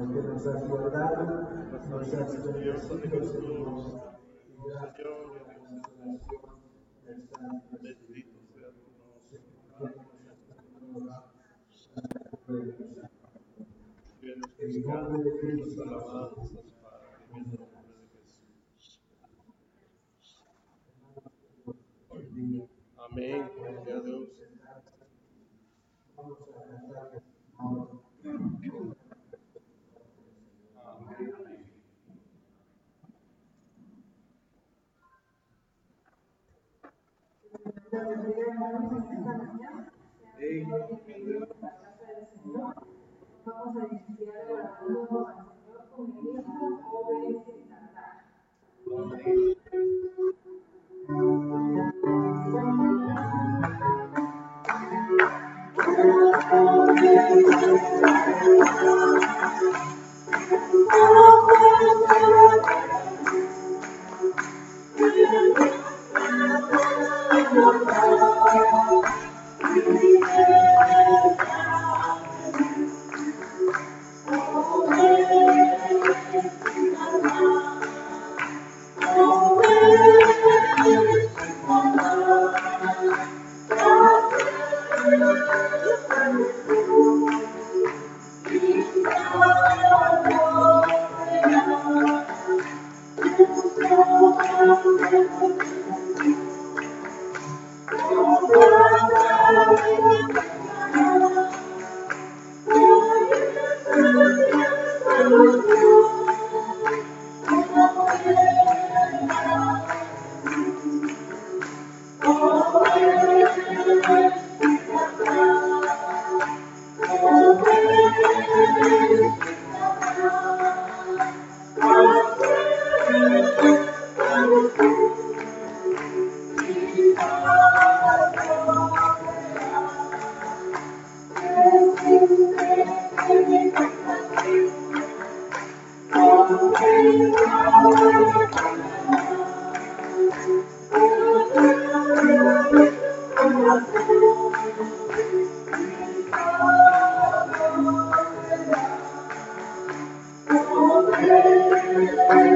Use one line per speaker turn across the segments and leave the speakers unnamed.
porque nos has guardado, nos has bendecido, Señor. En nombre de Cristo.
Amén. Gloria a Dios.
vamos a cantar
Vamos a iniciar orando al Señor con el mismo obedece y cantar.
Música
Thank
you.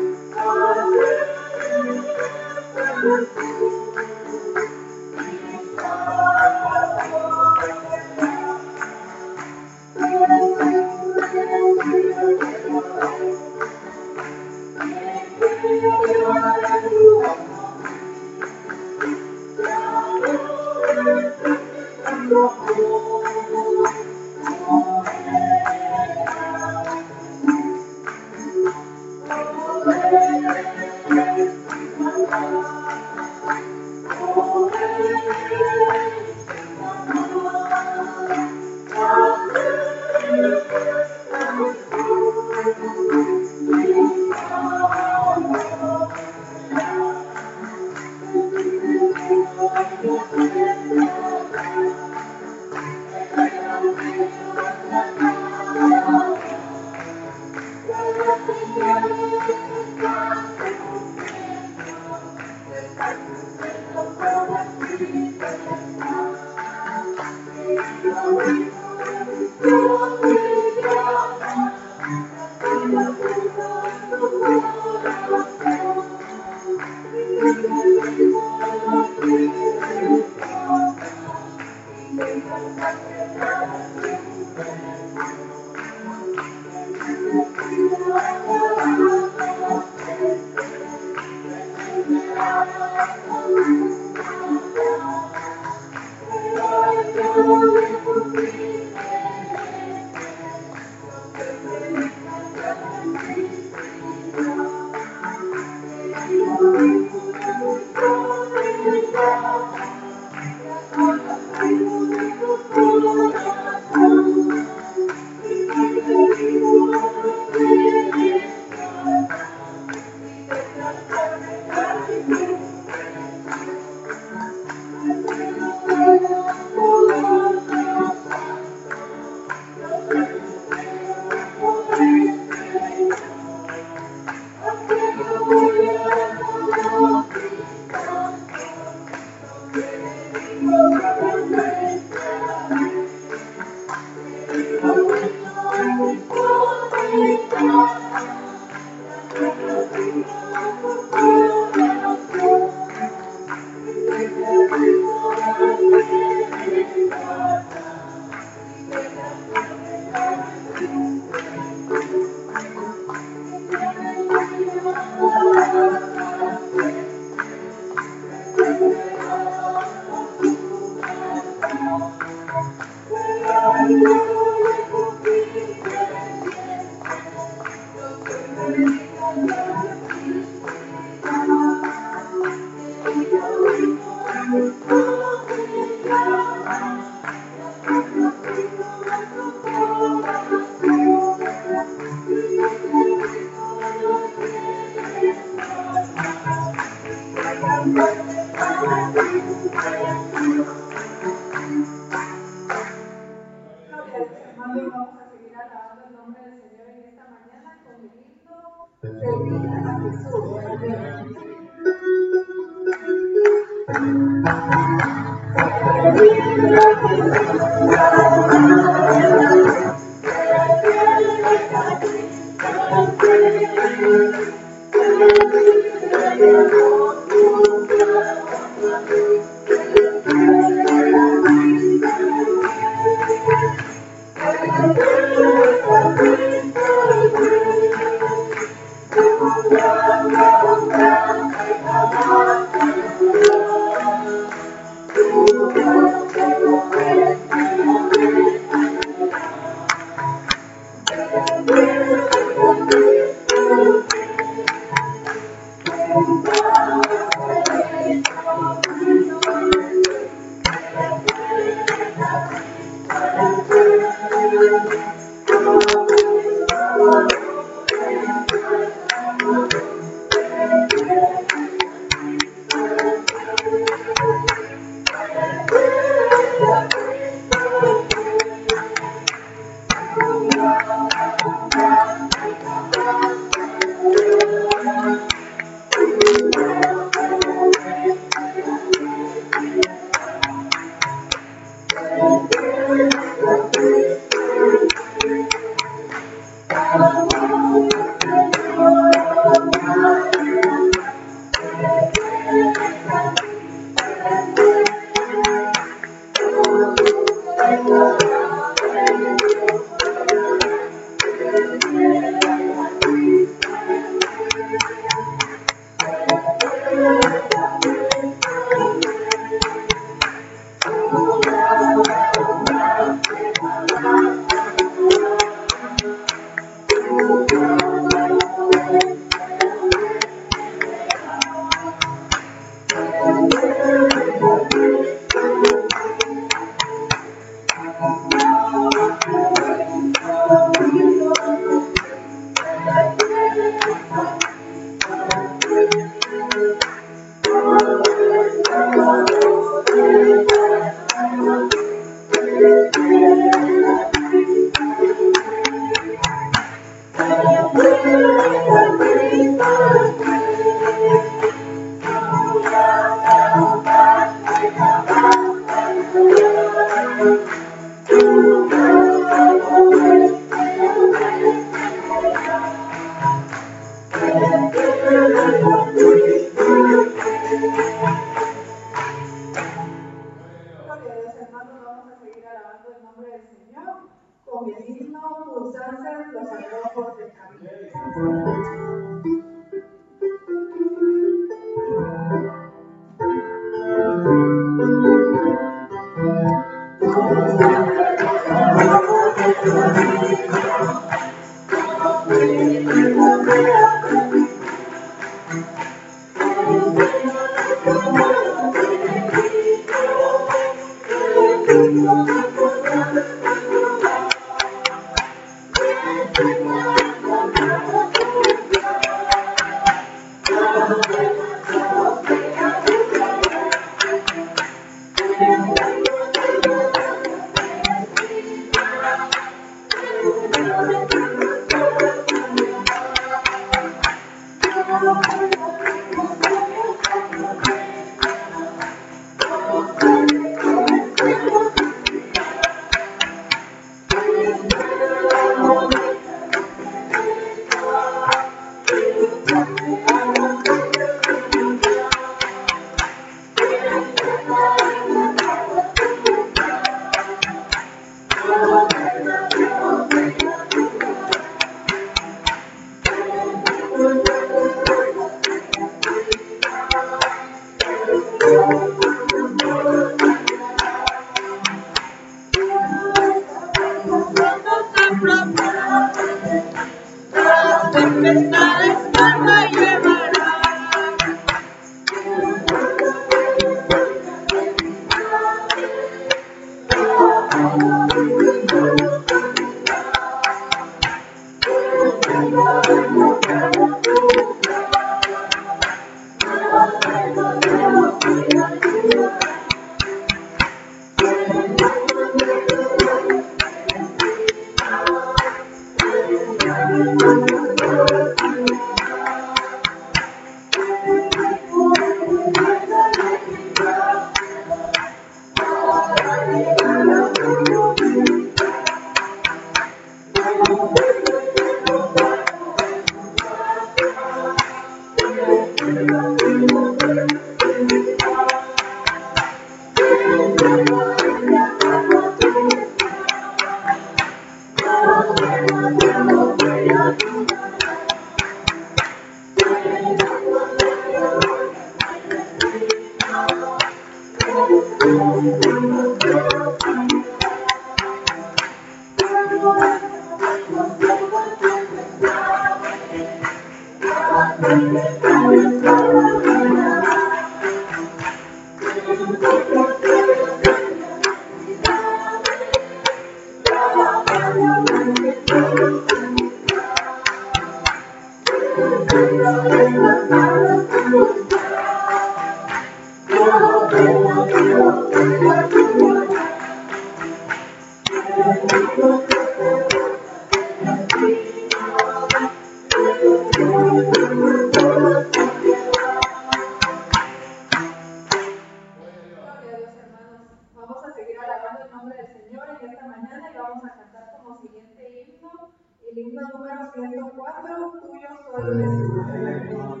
404 tuyos son Jesús.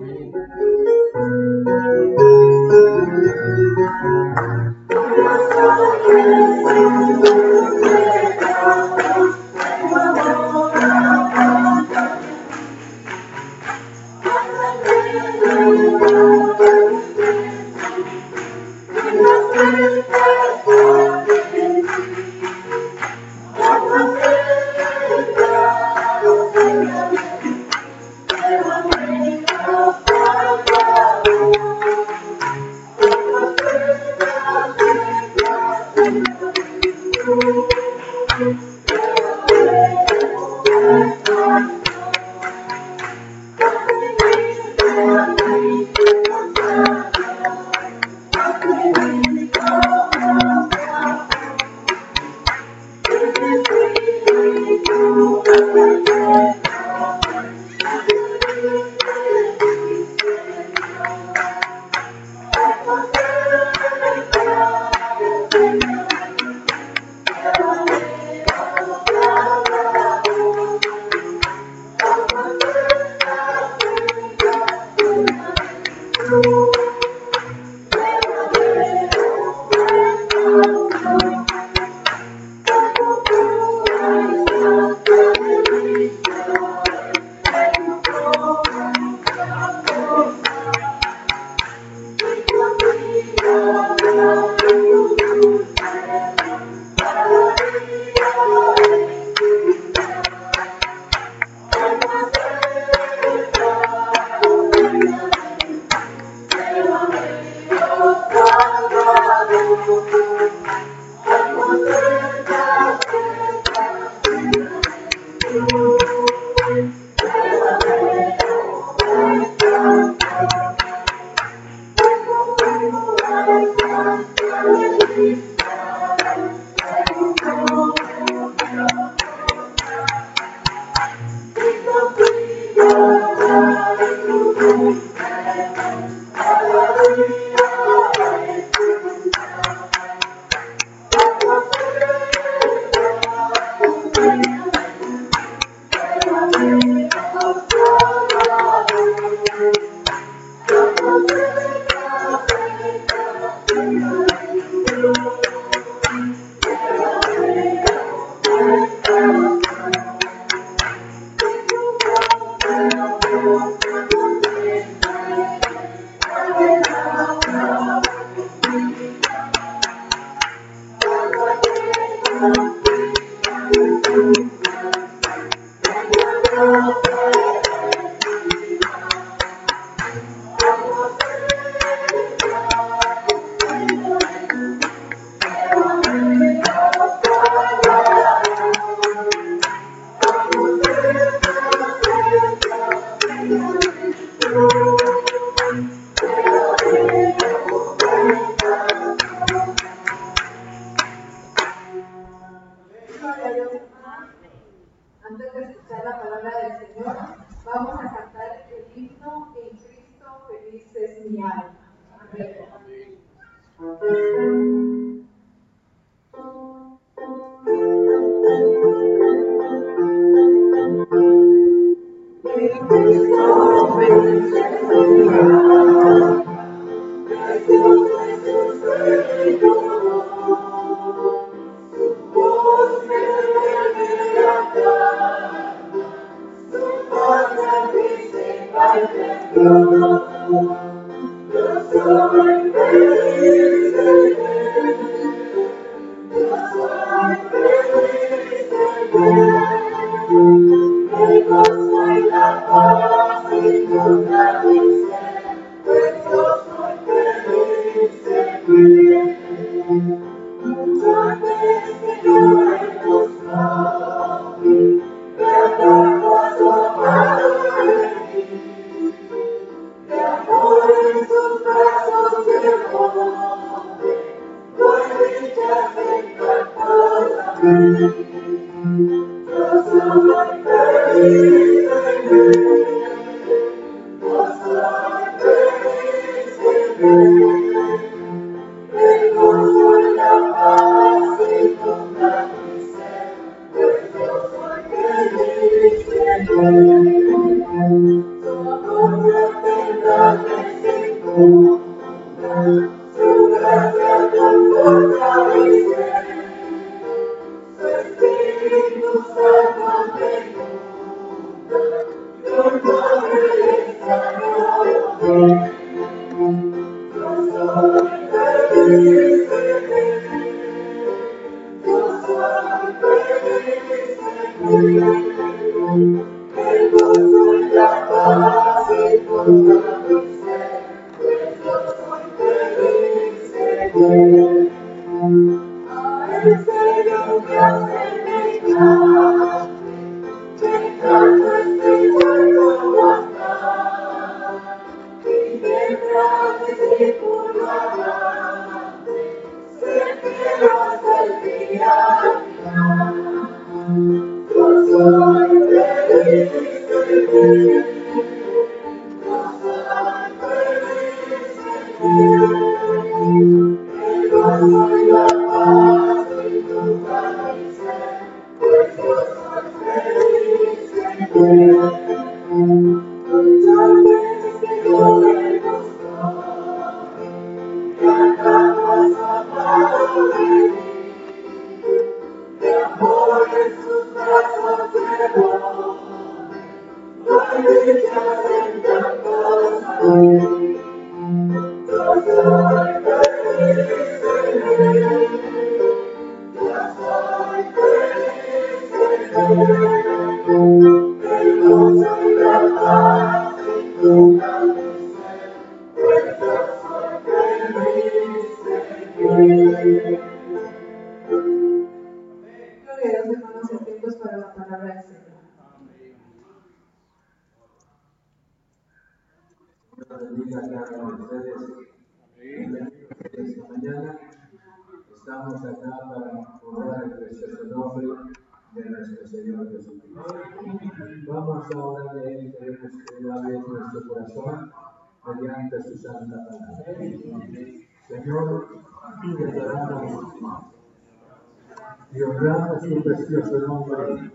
Y honramos tu precioso nombre.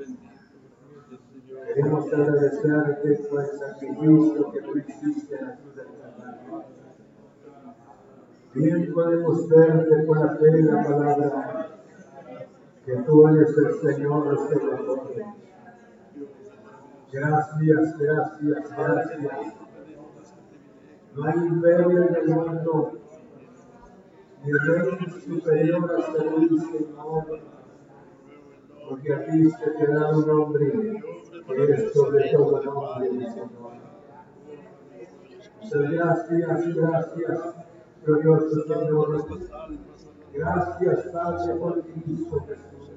Queremos agradecerte por el sacrificio que tú hiciste en la cruz del. Bien podemos verte por la fe y la palabra que tú eres el Señor sobre todo. Gracias, gracias, gracias. No hay imperio en el mundo, rey superior hasta ti, Señor, porque a ti se te da un nombre que es sobre todo nombre, mi Señor. Muchas gracias, gracias, glorioso Señor. Gracias, Padre, por Cristo Jesús.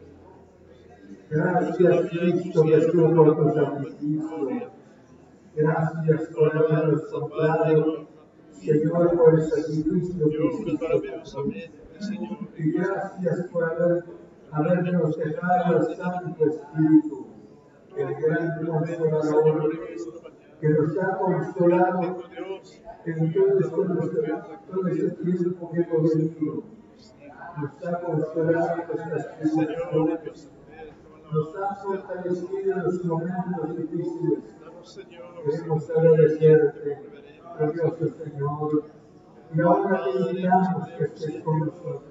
Gracias, Cristo Jesús, por tu sacrificio. Gracias por habernos comprado, Señor, por el sacrificio que
Señor.
Y gracias por haber, habernos dejado el Santo Espíritu, el gran consolador, que nos ha consolado en todo este, todo este tiempo que hemos venido. Nos ha consolado en nuestras
Señor,
tribulaciones, nos ha fortalecido en los momentos difíciles. Queremos agradecerte, glorioso Señor, y ahora te invitamos que estés con nosotros.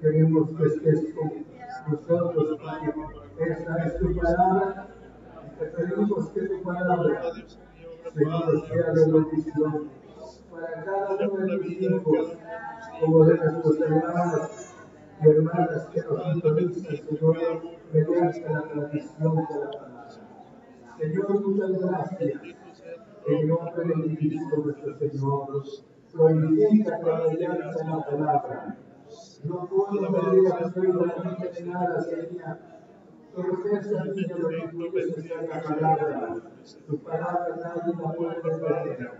Queremos que estés con nosotros, porque esa es tu palabra, te pedimos que tu palabra, Señor, sea de bendición para cada uno de tus hijos, como de nuestros hermanos y hermanas que nos sintonizan, Señor, mediante la tradición de la palabra. Señor, muchas gracias. En nombre de Cristo nuestro Señor, glorifica tu alianza en la palabra. No puedo pedir absolutamente nada, Señor. Profesa mí lo que tú la palabra. Tu palabra nadie la puede perder.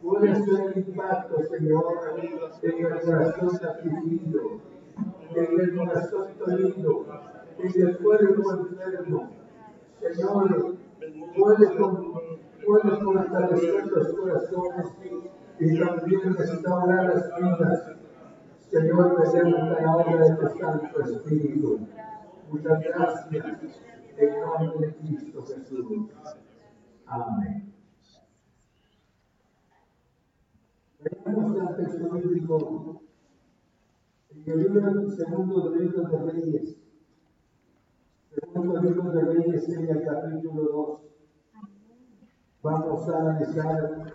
Puede ser el impacto, Señor, en el corazón afligido. en el corazón lindo, en el cuerpo enfermo. Señor, puede, puede fortalecer los corazones y también restaurar las vidas. Señor, mediante la obra de tu Santo Espíritu. Muchas gracias. En nombre de Cristo Jesús. Amén. Veamos el texto bíblico en el segundo libro de Reyes. Segundo libro de Reyes en el capítulo 2. Vamos a analizar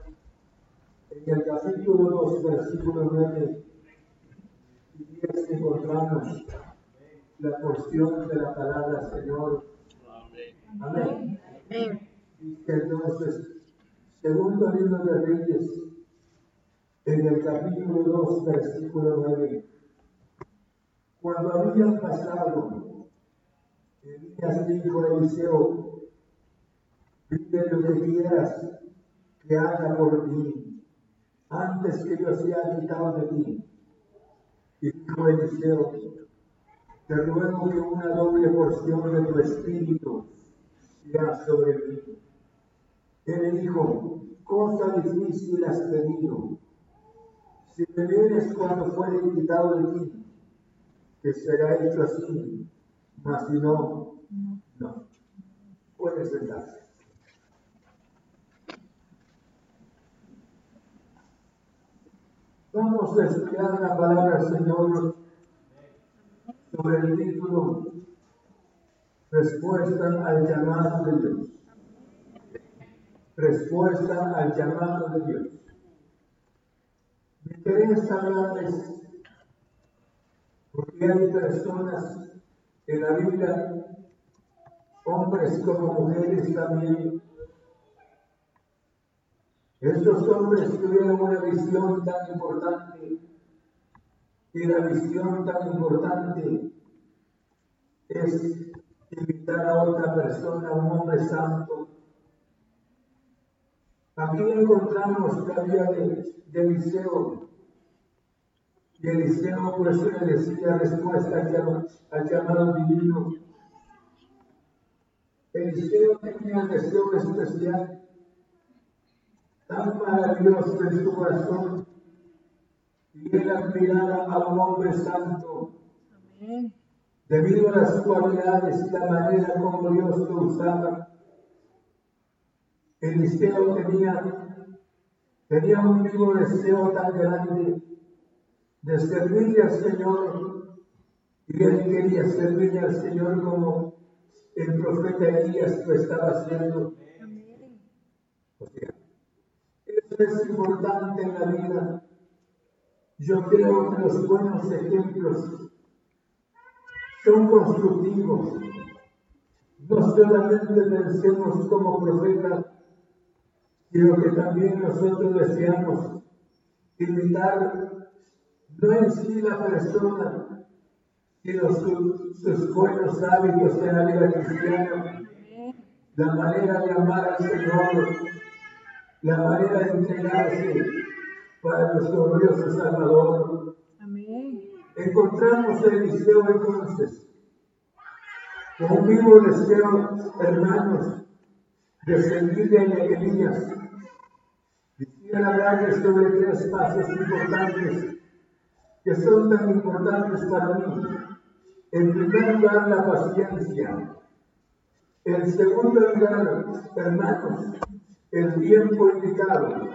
en el capítulo 2, versículo 9 y 10 encontramos la porción de la palabra Señor. Amén. Dice entonces, segundo libro de Reyes, en el capítulo 2, versículo 9. Cuando habían pasado, Elías dijo a Eliseo, pide lo que quieras que haga por ti, antes que yo sea quitado de ti. Y dijo Eliseo, te ruego que una doble porción de tu espíritu sea sobre mí. Él dijo, cosa difícil has pedido. Si me vienes cuando fuere quitado de ti, que será hecho así, mas si no, no. Puedes sentarse. Vamos a estudiar la palabra Señor sobre el título Respuesta al llamado de Dios. Respuesta al llamado de Dios. Me interesa hablarles porque hay personas en la Biblia, hombres como mujeres también. Estos hombres tuvieron una visión tan importante y la visión tan importante es invitar a otra persona, a un hombre santo. Aquí encontramos la vida de, de Eliseo. Y Eliseo por eso le decía respuesta al llamado divino. Eliseo tenía el deseo especial, tan maravilloso en su corazón, y él admiraba a un hombre santo. Amén debido a las cualidades y la manera como Dios lo usaba. Eliseo tenía, tenía un vivo deseo tan grande de servirle al Señor y él quería servirle al Señor como el profeta Elías lo estaba haciendo. eso es importante en la vida. Yo creo que los buenos ejemplos son constructivos. No solamente pensemos como profeta, sino que también nosotros deseamos imitar no en sí la persona, sino sus buenos hábitos en la vida cristiana, la manera de amar al Señor, la manera de entregarse para nuestro glorioso Salvador. Amén encontramos a Eliseo entonces con un vivo deseo, hermanos, de servirle a Elías. Quisiera hablarles sobre tres pasos importantes que son tan importantes para mí. En primer lugar, la paciencia. En segundo lugar, hermanos, el tiempo indicado.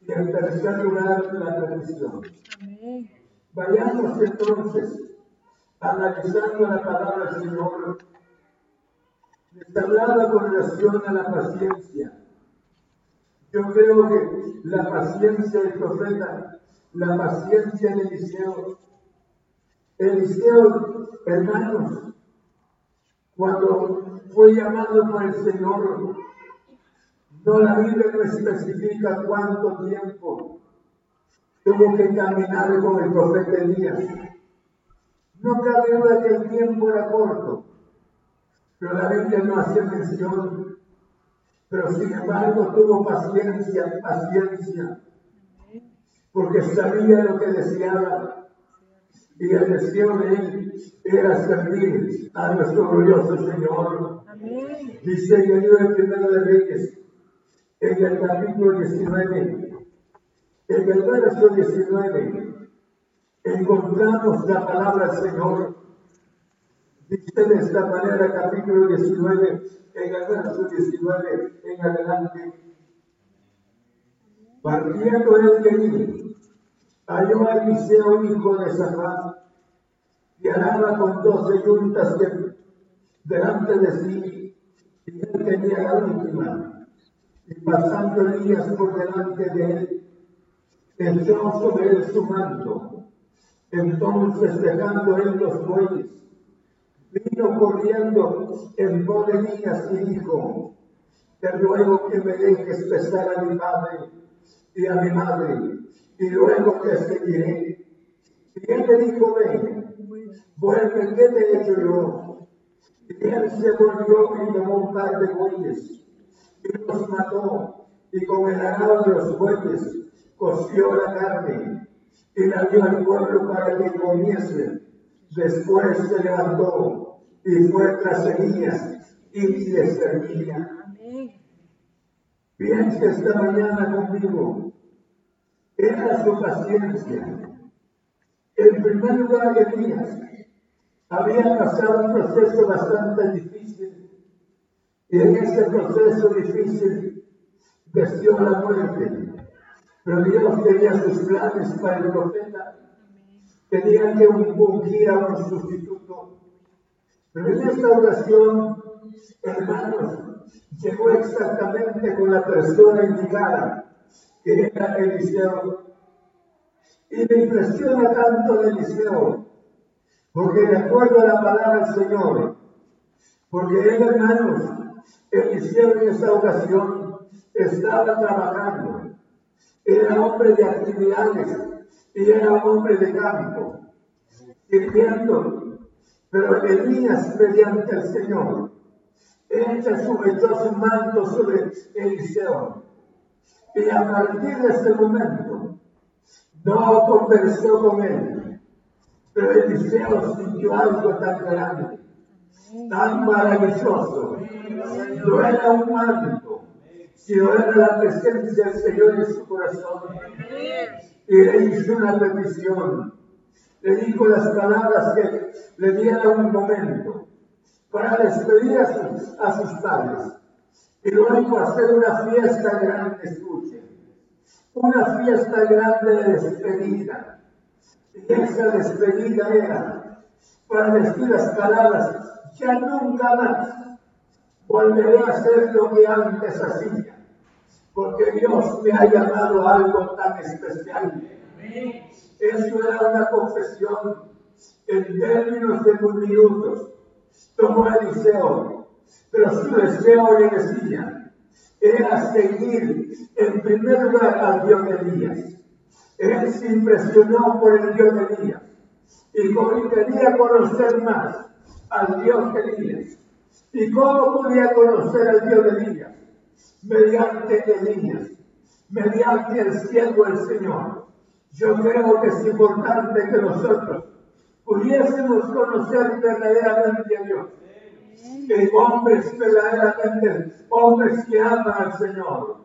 Y en tercer lugar, la tradición. Vayamos entonces analizando la palabra del Señor. Hablando con relación a la paciencia. Yo creo que la paciencia del profeta, la paciencia de Eliseo, Eliseo, hermanos, cuando fue llamado por el Señor, no la Biblia no especifica cuánto tiempo, tuvo que caminar con el profeta Elías. No cabe duda que el tiempo era corto, pero la Biblia no hacía mención. Pero sin embargo tuvo paciencia, paciencia, porque sabía lo que deseaba. Y el deseo de él era servir a nuestro glorioso Señor. Dice en el libro primero de Reyes, en el capítulo 19, en el verso 19, encontramos la palabra del Señor. Dice de esta manera, capítulo 19, en el verso 19, en adelante. Partiendo el de mí, halló a Eliseo, hijo de Safán, y araba con doce yuntas de, delante de sí, y él tenía la última. Y pasando Elías por delante de él, echó sobre él su manto. Entonces, dejando él los bueyes, vino corriendo en voz de y dijo, te ruego que me dejes besar a mi padre y a mi madre, y luego te seguiré. Y él le dijo, ven, vuelve, ¿qué te he hecho yo? Y él se volvió y tomó un de bueyes, y los mató, y con el arado de los bueyes coció la carne, y la dio al pueblo para que comiese. Después se levantó y fue tras Elías y le servía. Piense esta mañana conmigo. Era su paciencia. En primer lugar, Elías había pasado un proceso bastante difícil. Y en ese proceso difícil vestió la muerte. Pero Dios tenía sus planes para el profeta. Tenía que ungir a un sustituto. Pero en esta oración, hermanos, llegó exactamente con la persona indicada, que era Eliseo. Y me impresiona tanto de Eliseo, porque de acuerdo a la palabra del Señor, porque él, hermanos, Eliseo en esta ocasión estaba trabajando, era hombre de actividades y era hombre de campo, sirviendo, pero Elías mediante el Señor echa su, su manto sobre Eliseo. Y a partir de ese momento, no conversó con él, pero Eliseo sintió algo tan grande, tan maravilloso. No era un manto, sino era la presencia del Señor en su corazón. Y le hizo una petición. Le dijo las palabras que le dieron un momento para despedir a sus, a sus padres. Y luego hacer una fiesta grande, escuchen. Una fiesta grande de despedida. Y esa despedida era para decir las palabras, ya nunca más volveré a hacer lo que antes hacía, porque Dios me ha llamado a algo tan especial. Eso era una confesión en términos de minutos tomó Eliseo, pero su deseo le decía, era seguir en primer lugar al Dios de Elías. Él se impresionó por el Dios de Elías y quería conocer más al Dios de Elías. ¿Y cómo podía conocer al Dios de Elías? Mediante Elías, mediante el cielo del Señor. Yo creo que es importante que nosotros pudiésemos conocer verdaderamente a Dios. Que hombres verdaderamente, hombres que aman al Señor,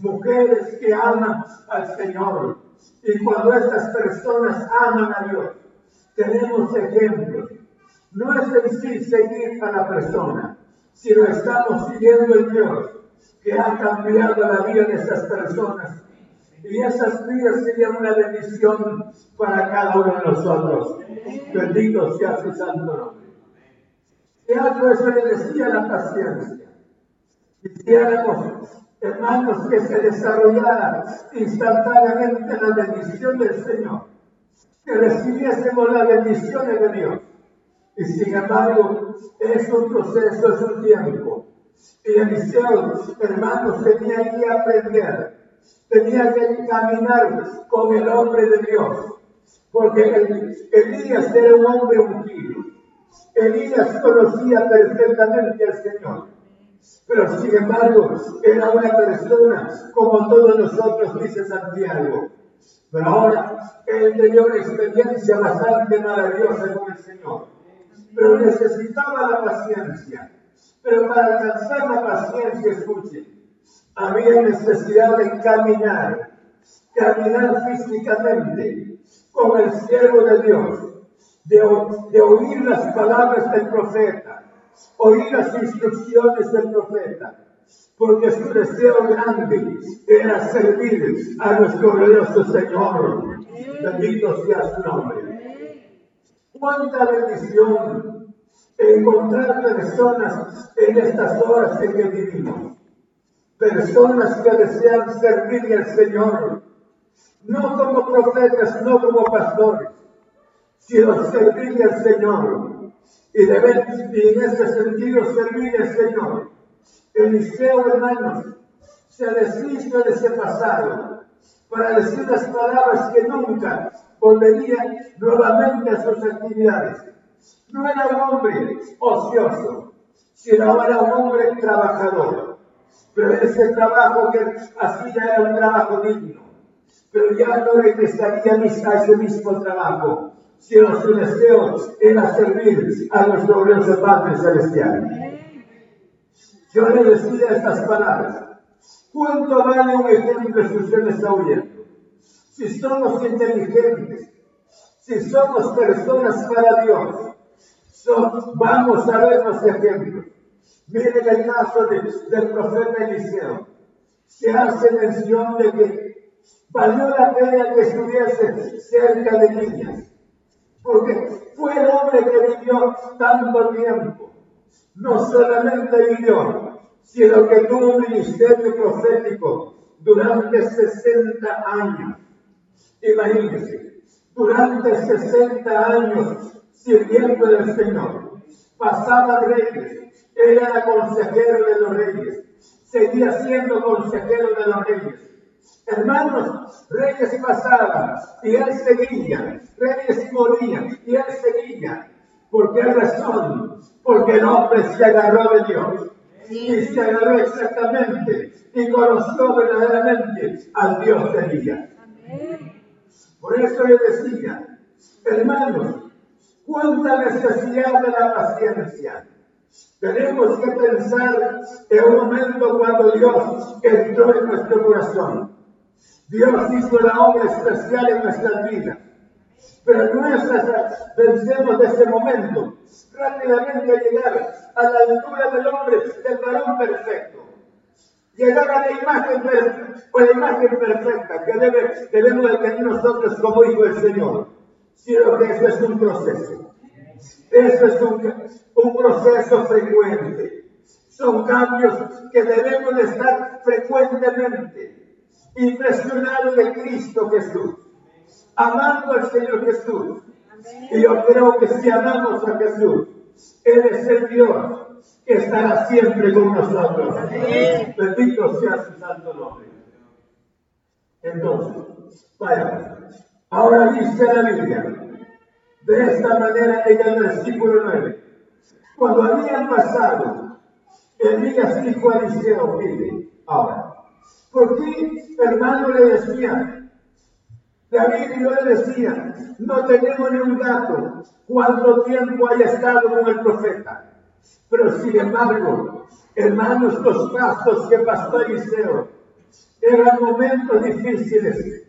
mujeres que aman al Señor. Y cuando estas personas aman a Dios, tenemos ejemplos. No es en sí seguir a la persona, sino estamos siguiendo el Dios que ha cambiado la vida de estas personas y esas vidas serían una bendición para cada uno de nosotros. Bendito sea su santo nombre. Y algo eso le decía la paciencia. Quisiéramos, hermanos, que se desarrollara instantáneamente la bendición del Señor. Que recibiésemos la bendición de Dios. Y sin embargo, es un proceso, es un tiempo. Y Eliseo, hermanos, tenía que aprender tenía que caminar con el hombre de Dios, porque Elías era un hombre ungido. Elías conocía perfectamente al Señor, pero sin embargo era una persona como todos nosotros, dice Santiago, Pero ahora él tenía una experiencia bastante maravillosa con el Señor. Pero necesitaba la paciencia. Pero para alcanzar la paciencia, escuchen, había necesidad de caminar, caminar físicamente con el siervo de Dios, de, de oír las palabras del profeta, oír las instrucciones del profeta porque su deseo grande era servir a nuestro glorioso Señor. Bendito sea su nombre. Cuánta bendición encontrar personas en estas horas en que vivimos. Personas que desean servir al Señor, no como profetas, no como pastores, sino servir al Señor. Y, deben, y en ese sentido servir al Señor Eliseo, hermanos, se deshizo de ese pasado para decir las palabras que nunca volvería nuevamente a sus actividades. No era un hombre ocioso, sino era un hombre trabajador. Pero ese trabajo que hacía era un trabajo digno. Pero ya no regresaría a ese mismo trabajo, sino su deseo era servir a nuestro glorioso Padre Celestial. Yo le decía estas palabras. ¿Cuánto vale un ejemplo si usted me está oyendo? Si somos inteligentes, si somos personas para Dios, vamos a ver los ejemplos. Miren el caso del profeta Eliseo. Se hace mención de que valió la pena que estuviese cerca de niñas, porque fue el hombre que vivió tanto tiempo no solamente vivió, sino que tuvo un ministerio profético durante 60 años. Imagínense, durante 60 años sirviendo del Señor. Pasaba reyes, era consejero de los reyes, seguía siendo consejero de los reyes. Hermanos, reyes pasaban y él seguía, reyes morían y él seguía. ¿Por qué razón? Porque el hombre se agarró de Dios. Y se agarró exactamente y conoció verdaderamente al Dios de Elías. Por eso yo decía, hermanos, cuánta necesidad de la paciencia. Tenemos que pensar en un momento cuando Dios entró en nuestro corazón. Dios hizo la obra especial en nuestras vidas. Pero es vencemos de ese momento, rápidamente llegar a la altura del hombre, del varón perfecto. Llegar a la imagen, o la imagen perfecta que debe, debemos de tener nosotros como hijos del Señor. Sino que eso es un proceso. Eso es un, un proceso frecuente. Son cambios que debemos de estar frecuentemente impresionados de Cristo Jesús amando al Señor Jesús. Y yo creo que si amamos a Jesús, Él es el Dios que estará siempre con nosotros. Bendito sea su santo nombre. Entonces, vaya, ahora dice la Biblia, de esta manera en el versículo 9, cuando habían pasado, Elías dijo a Eliseo, ahora, ¿por qué hermano le decía, David y yo le decía, no tenemos ni un dato cuánto tiempo haya estado con el profeta. Pero sin embargo, hermanos, los pasos que pasó Eliseo eran momentos difíciles,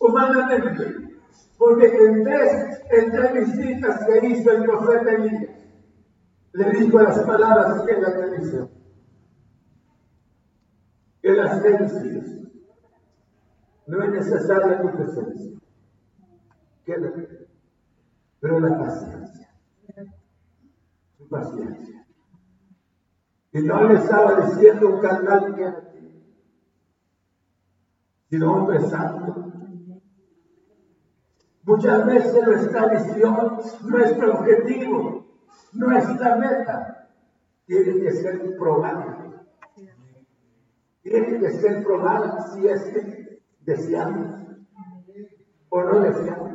humanamente, porque en tres, en visitas que hizo el profeta Elías, le dijo las palabras que le Eliseo. Que las no es necesaria tu presencia. Quédate. Pero la paciencia. Paciencia. Y no le estaba diciendo un carnal que sino hombre santo. Muchas veces nuestra visión, nuestro objetivo, nuestra meta, tiene que ser probada. Tiene que ser probada si es que deseamos o no deseamos.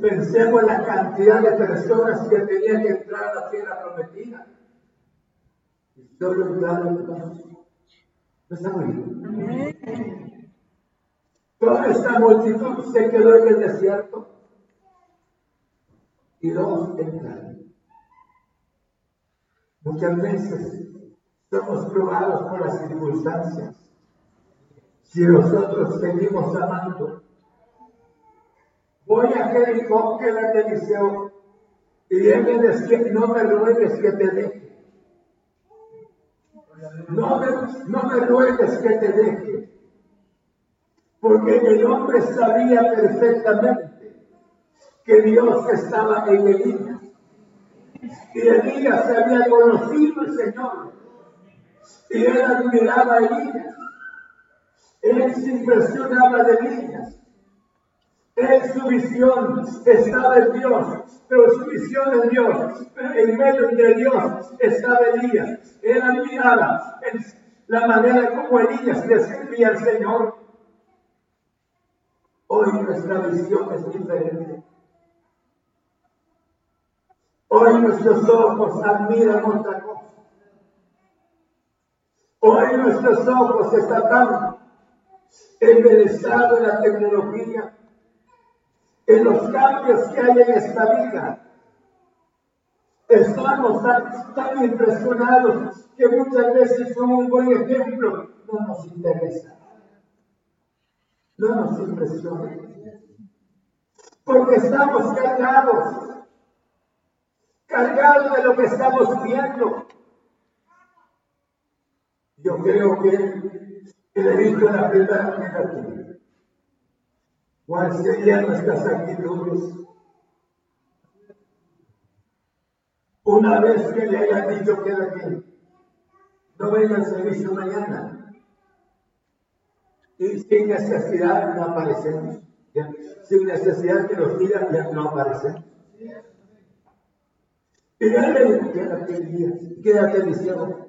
Pensemos en la cantidad de personas que tenían que entrar a la tierra prometida. Y solo entraron dos. ¿No está bien? Toda esta multitud se quedó en el desierto y dos entraron. Muchas veces somos probados por las circunstancias. Si nosotros seguimos amando, voy a Jericó que la Eliseo y él me decía, no me ruegues que te deje. No me, no me ruegues que te deje. Porque el hombre sabía perfectamente que Dios estaba en Elías. Y Elías había conocido al Señor. Y él admiraba a Elías. Se impresionaba de Elías. En su visión estaba en Dios, pero su visión en Dios, en medio de Dios estaba Elías. Él admiraba la manera como Elías le servía al Señor. Hoy nuestra visión es diferente. Hoy nuestros ojos admiran otra cosa. Hoy nuestros ojos están tan embelesados en la tecnología en los cambios que hay en esta vida. Estamos tan, impresionados que muchas veces con un buen ejemplo no nos interesa. No nos impresiona. Porque estamos cargados, cargados de lo que estamos viendo. Yo creo que el he dicho en la primera ¿Cuáles serían nuestras actitudes? Una vez que le hayan dicho que aquí, no venga al servicio mañana. Y sin necesidad no aparecemos. Sin necesidad que nos digan, ya no aparecemos. Y ya le quédate día, quédate liceo.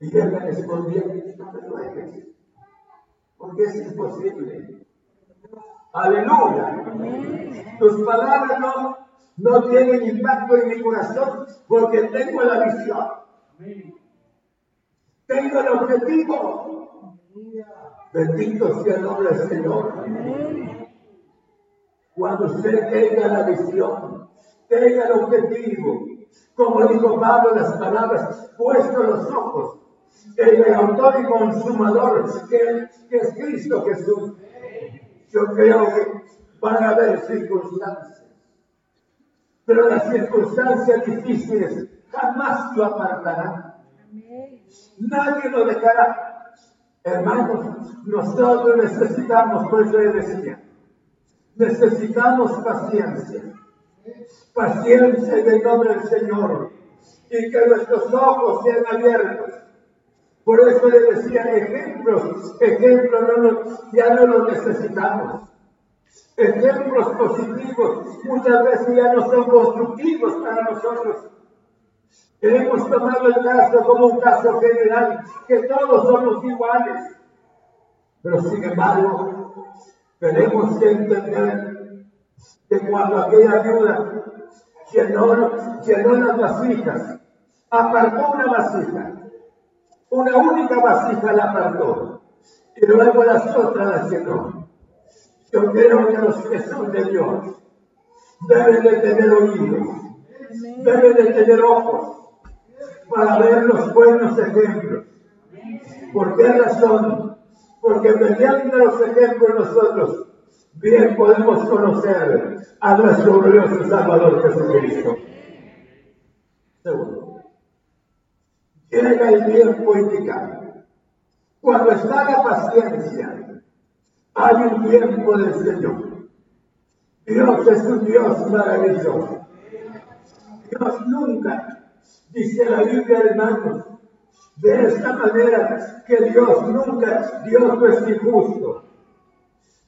Y él le respondía, no me lo porque es imposible. Aleluya. Tus palabras no, no tienen impacto en mi corazón porque tengo la visión. Tengo el objetivo. Bendito sea el nombre del Señor. Cuando usted tenga la visión, tenga el objetivo, como dijo Pablo en las palabras, puesto los ojos el autor y consumador que, es Cristo Jesús. Yo creo que van a haber circunstancias, pero las circunstancias difíciles jamás lo apartarán. Nadie lo dejará. Hermanos, nosotros necesitamos, por eso decía, necesitamos paciencia. Paciencia en el nombre del Señor. Y que nuestros ojos sean abiertos por eso le decía ejemplos, ejemplos ya no los necesitamos. Ejemplos positivos muchas veces ya no son constructivos para nosotros. Hemos tomado el caso como un caso general, que todos somos iguales. Pero sin embargo, tenemos que entender que cuando aquella viuda llenó, llenó las vasijas, apartó una vasija, una única vasija la apartó y luego las otras las llenó. Yo creo que los que son de Dios deben de tener oídos, deben de tener ojos para ver los buenos ejemplos. ¿Por qué razón? Porque mediante los ejemplos nosotros bien podemos conocer a nuestro glorioso Salvador Jesucristo. Segundo llega el tiempo indicado. Cuando está la paciencia, hay un tiempo del Señor. Dios es un Dios maravilloso. Dios nunca, dice la Biblia, hermanos, de esta manera que Dios nunca, Dios no es injusto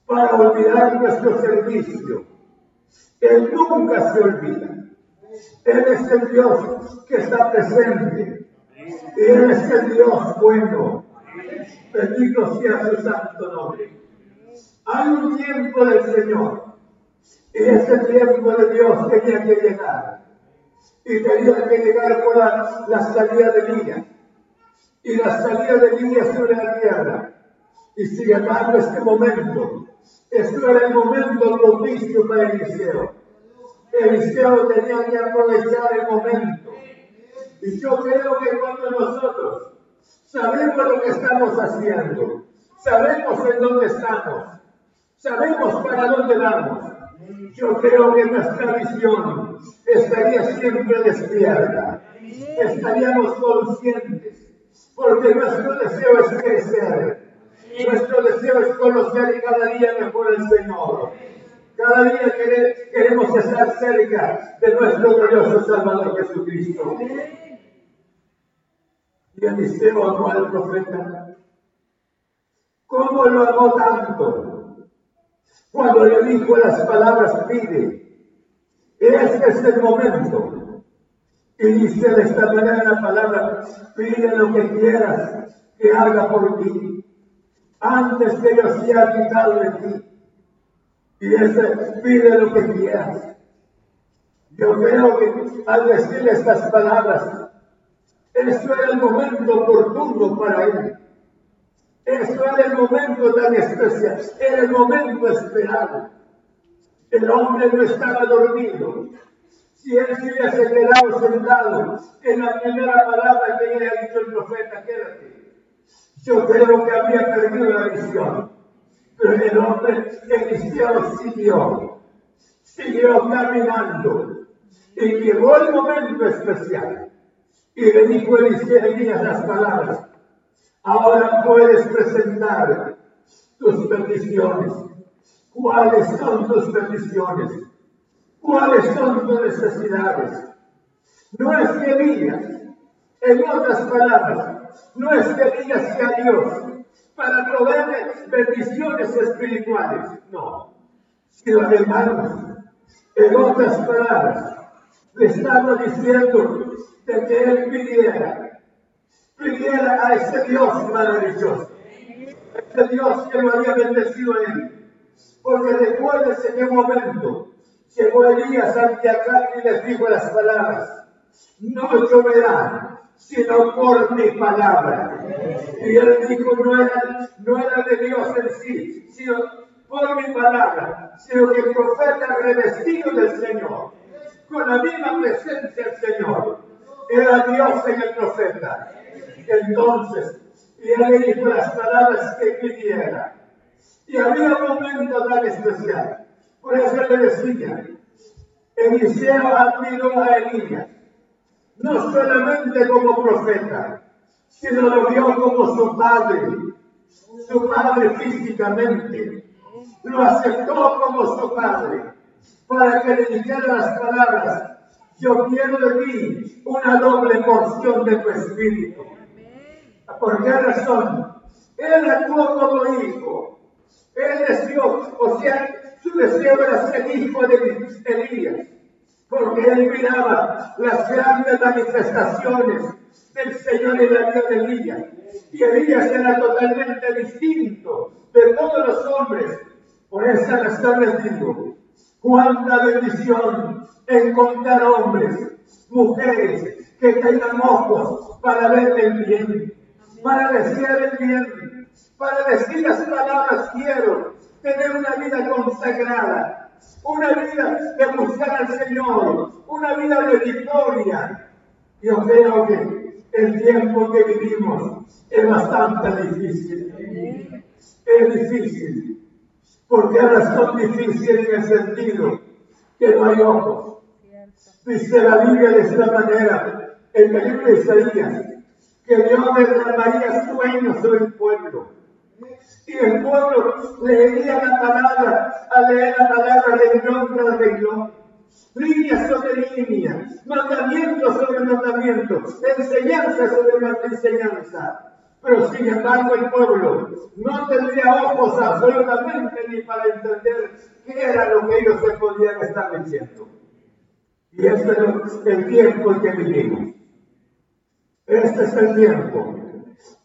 para olvidar nuestro servicio. Él nunca se olvida. Él es el Dios que está presente él es el Dios bueno. Bendito sea su santo nombre. Hay un tiempo del Señor. Y ese tiempo de Dios tenía que llegar. Y tenía que llegar por la, salida de Elías. Y la salida de Elías sobre la tierra Y sin embargo, este momento, esto era el momento propicio para Eliseo. Eliseo tenía que aprovechar el momento. Y yo creo que cuando nosotros sabemos lo que estamos haciendo, sabemos en dónde estamos, sabemos para dónde vamos, yo creo que nuestra visión estaría siempre despierta, estaríamos conscientes, porque nuestro deseo es crecer, nuestro deseo es conocer cada día mejor al Señor. Cada día queremos estar cerca de nuestro glorioso Salvador Jesucristo. Y Eliseo amó al profeta. ¿Cómo lo amó tanto? Cuando le dijo las palabras, pide. Este es el momento. Y dice de esta manera la palabra, pide lo que quieras que haga por ti antes que yo sea quitado de ti. Y ese pide lo que quieras. Yo creo que al decir estas palabras, eso era el momento oportuno para él. Eso era el momento tan especial, era el momento esperado. El hombre no estaba dormido. Si él se hubiese quedado sentado en la primera palabra que le dicho el profeta, quédate yo creo que había perdido la visión. Pero el hombre cristiano siguió, siguió caminando. Y llegó el momento especial. Y le dijo Elías las palabras. Ahora puedes presentar tus peticiones. ¿Cuáles son tus peticiones? ¿Cuáles son tus necesidades? No es que Elías, en otras palabras, no es que digas a Dios para proveerle bendiciones espirituales, no, sino hermanos, en otras palabras, le estamos diciendo de que Él pidiera, pidiera a ese Dios maravilloso, ese Dios que lo había bendecido a Él, porque recuérdese en qué momento llegó Elías ante acá y les dijo las palabras, no lloverá sino por mi palabra. Y él dijo, no era, no era de Dios en sí, sino por mi palabra, sino que el profeta revestido del Señor, con la misma presencia del Señor, era Dios en el profeta. Entonces, y él dijo las palabras que pidiera. Y había un momento tan especial. Por eso le decía, Eliseo admiró a Elías no solamente como profeta, sino lo vio como su padre, su padre físicamente. Lo aceptó como su padre, para que le dijera las palabras, yo quiero de ti una doble porción de tu espíritu. ¿Por qué razón? Él actuó como hijo. Él deseó, o sea, su deseo era ser hijo de Elías porque él miraba las grandes manifestaciones del Señor en la vida de Elías. Y Elías era totalmente distinto de todos los hombres. Por esa razón les digo, cuánta bendición encontrar hombres, mujeres que tengan ojos para ver el bien, para desear el bien, para decir las palabras quiero, tener una vida consagrada, una vida de buscar al Señor, una vida de victoria. Yo creo que el tiempo que vivimos es bastante difícil. Es difícil. Porque ahora son difíciles en el sentido que no hay ojos. Dice la Biblia de esta manera, en el libro de Isaías, que Dios derramaría sueños sobre el pueblo y el pueblo leería la palabra, a leer la palabra renglón tras renglón, línea sobre línea, mandamiento sobre mandamiento, enseñanza sobre enseñanza. Pero sin embargo el pueblo no tendría ojos absolutamente ni para entender qué era lo que ellos se podían estar diciendo. Y este es el tiempo en que vivimos. Este es el tiempo.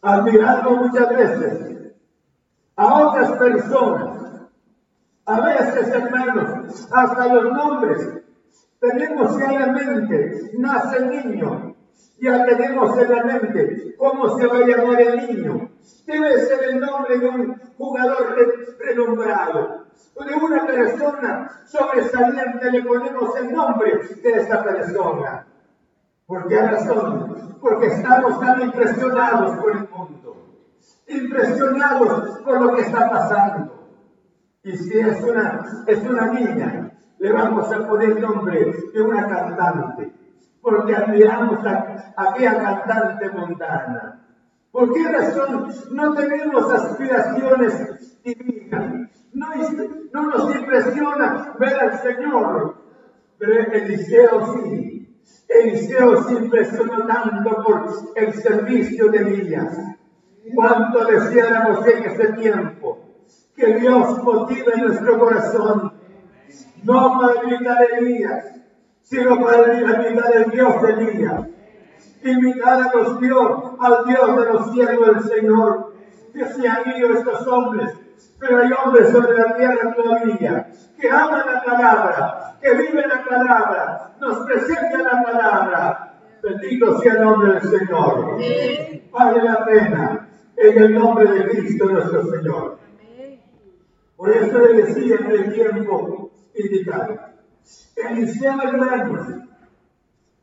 Admirando muchas veces a otras personas. A veces, hermanos, hasta los nombres. Tenemos mente, nace el niño Ya tenemos en la mente cómo se va a llamar el niño. Debe ser el nombre de un jugador renombrado, de una persona sobresaliente. Le ponemos el nombre de esa persona. ¿Por qué razón? Porque estamos tan impresionados por el mundo, impresionados por lo que está pasando. Y si es una, es una niña, le vamos a poner el nombre de una cantante, porque admiramos a, aquella cantante montana. ¿Por qué razón no tenemos aspiraciones divinas? No, no nos impresiona ver al Señor, pero Eliseo sí. Eliseo se impresionó tanto por el servicio de Elías. Cuánto deseáramos en ese tiempo que Dios motive nuestro corazón no para imitar a Elías, sino para imitar el Dios de Elías. Imitar a los Dios, al Dios de los cielos del Señor, que se han ido estos hombres, pero hay hombres sobre la tierra todavía que aman la palabra, que viven la palabra, nos presentan la palabra. Bendito sea el nombre del Señor. Vale la pena en el nombre de Cristo nuestro Señor. Por eso le decía en el tiempo indicado. Eliseo hermanos,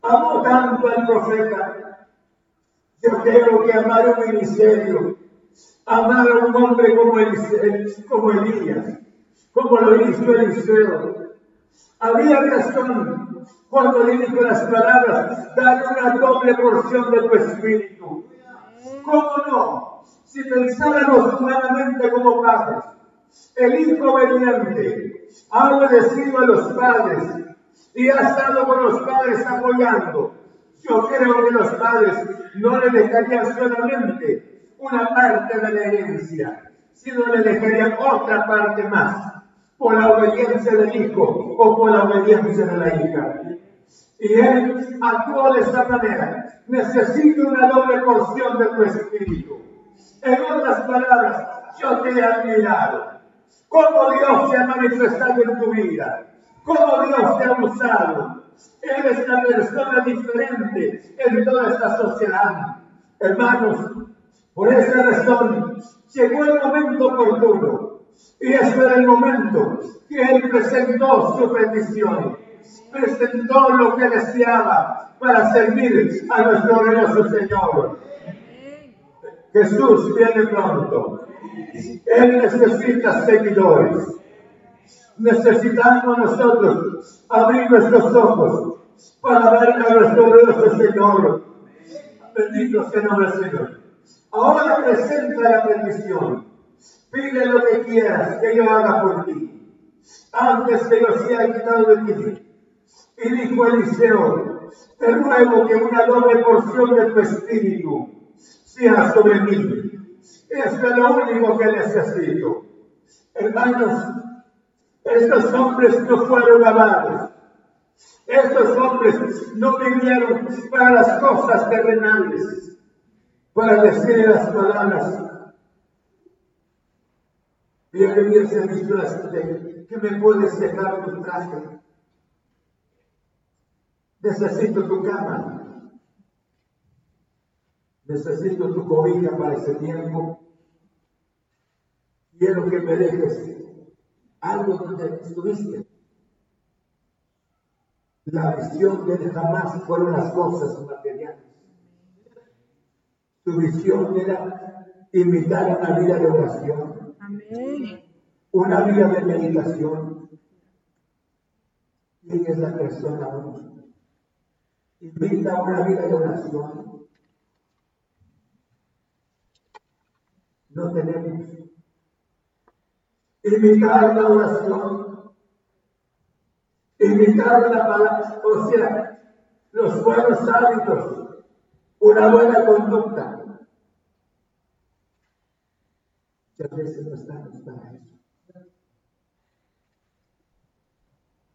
amó tanto al profeta. Yo quiero que amar un ministerio, amar a un hombre como, como Elías, como lo hizo Eliseo. Había razón cuando le dijo las palabras, dale una doble porción de tu espíritu. ¿Cómo no? Si pensáramos humanamente como padres, el hijo obediente ha obedecido a los padres y ha estado con los padres apoyando. Yo creo que los padres no le dejarían solamente una parte de la herencia, sino le dejarían otra parte más por la obediencia del hijo o por la obediencia de la hija. Y él actuó de esta manera. Necesito una doble porción de tu espíritu. En otras palabras, yo te he admirado cómo Dios se ha manifestado en tu vida, cómo Dios te ha usado. Eres una persona diferente en toda esta sociedad. Hermanos, por esa razón llegó el momento oportuno. Y ese era el momento que Él presentó su petición. Presentó lo que deseaba para servir a nuestro glorioso Señor. Jesús viene pronto. Él necesita seguidores. Necesitamos nosotros abrir nuestros ojos para ver a nuestro glorioso Señor. Bendito sea nombre Señor. Ahora presenta la bendición. Pide lo que quieras que yo haga por ti. Antes que yo sea quitado de ti. Y dijo Eliseo, te ruego que una doble porción de tu espíritu sea sobre mí. Es lo único que necesito. Hermanos, estos hombres no fueron amados. Estos hombres no vivieron para las cosas terrenales, para decir las palabras. Y a se de que me puedes dejar tu traje. Necesito tu cama. Necesito tu cobija para ese tiempo. Quiero que me dejes algo donde estuviste. La visión de él jamás fueron las cosas materiales. Su visión era imitar una vida de oración. Una vida de meditación. ¿Quién es la persona hoy? Invita a una vida de oración no tenemos. Imitar la oración, imitar la palabra, o sea, los buenos hábitos, una buena conducta. Muchas veces no estamos para eso.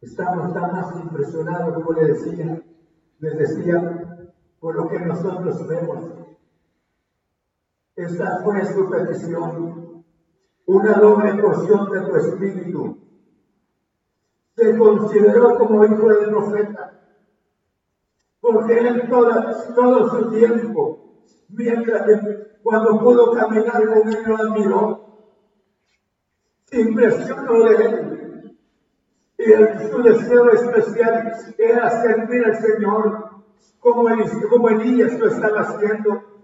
Estamos tan más impresionados, como le decía, les decía, por lo que nosotros vemos esta fue su petición, una doble porción de tu espíritu. Se consideró como hijo del profeta, porque Él toda, todo su tiempo, mientras cuando pudo caminar con Él, lo admiró, se impresionó de Él. Y el, su deseo especial era servir al Señor como, como Elías lo estaba haciendo.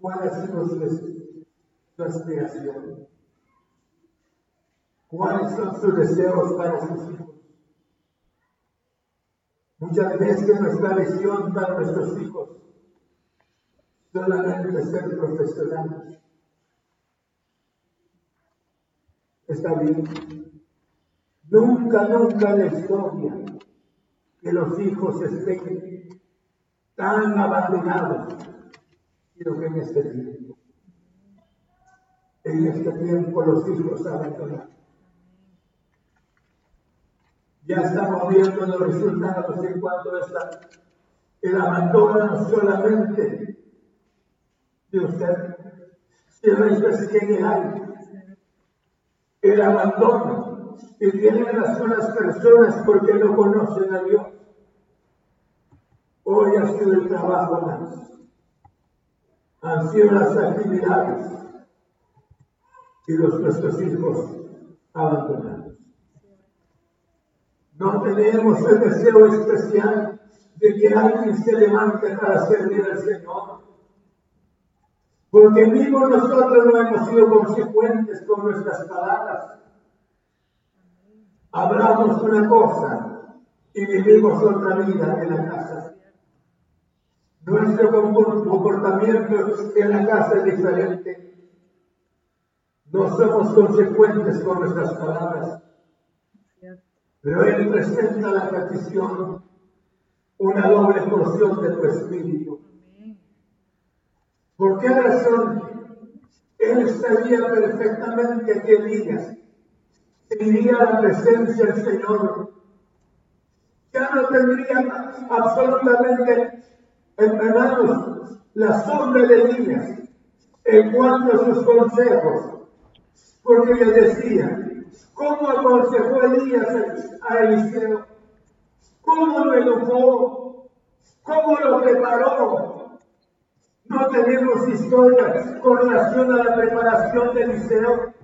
¿Cuál es su, su aspiración? ¿Cuáles son sus deseos para sus hijos? Muchas veces nuestra visión para nuestros hijos solamente ser profesionales. Está bien. Nunca, nunca en la historia que los hijos estén tan abandonados, que en este tiempo. En este tiempo los hijos abandonados. Ya estamos viendo los resultados en cuanto a el abandono no solamente de usted, sino en el hay. El abandono que tienen las las personas porque no conocen a Dios. Hoy ha sido el trabajo más. Han sido las actividades y los nuestros hijos abandonados. No tenemos el deseo especial de que alguien se levante para servir al Señor. Porque mismo nosotros no hemos sido consecuentes con nuestras palabras. Hablamos una cosa y vivimos otra vida en la casa. Nuestro comportamiento en la casa es diferente. No somos consecuentes con nuestras palabras. Pero Él presenta la petición, una doble porción de tu espíritu. ¿Por qué razón? Él sabía perfectamente que Elías tendría la presencia del Señor. Ya no tendría absolutamente, hermanos, la sombra de Elías en cuanto a sus consejos. Porque le decía, ¿Cómo aconsejó Elías a Eliseo? ¿Cómo lo educó? ¿Cómo lo preparó? No tenemos historias con relación a la preparación de Eliseo,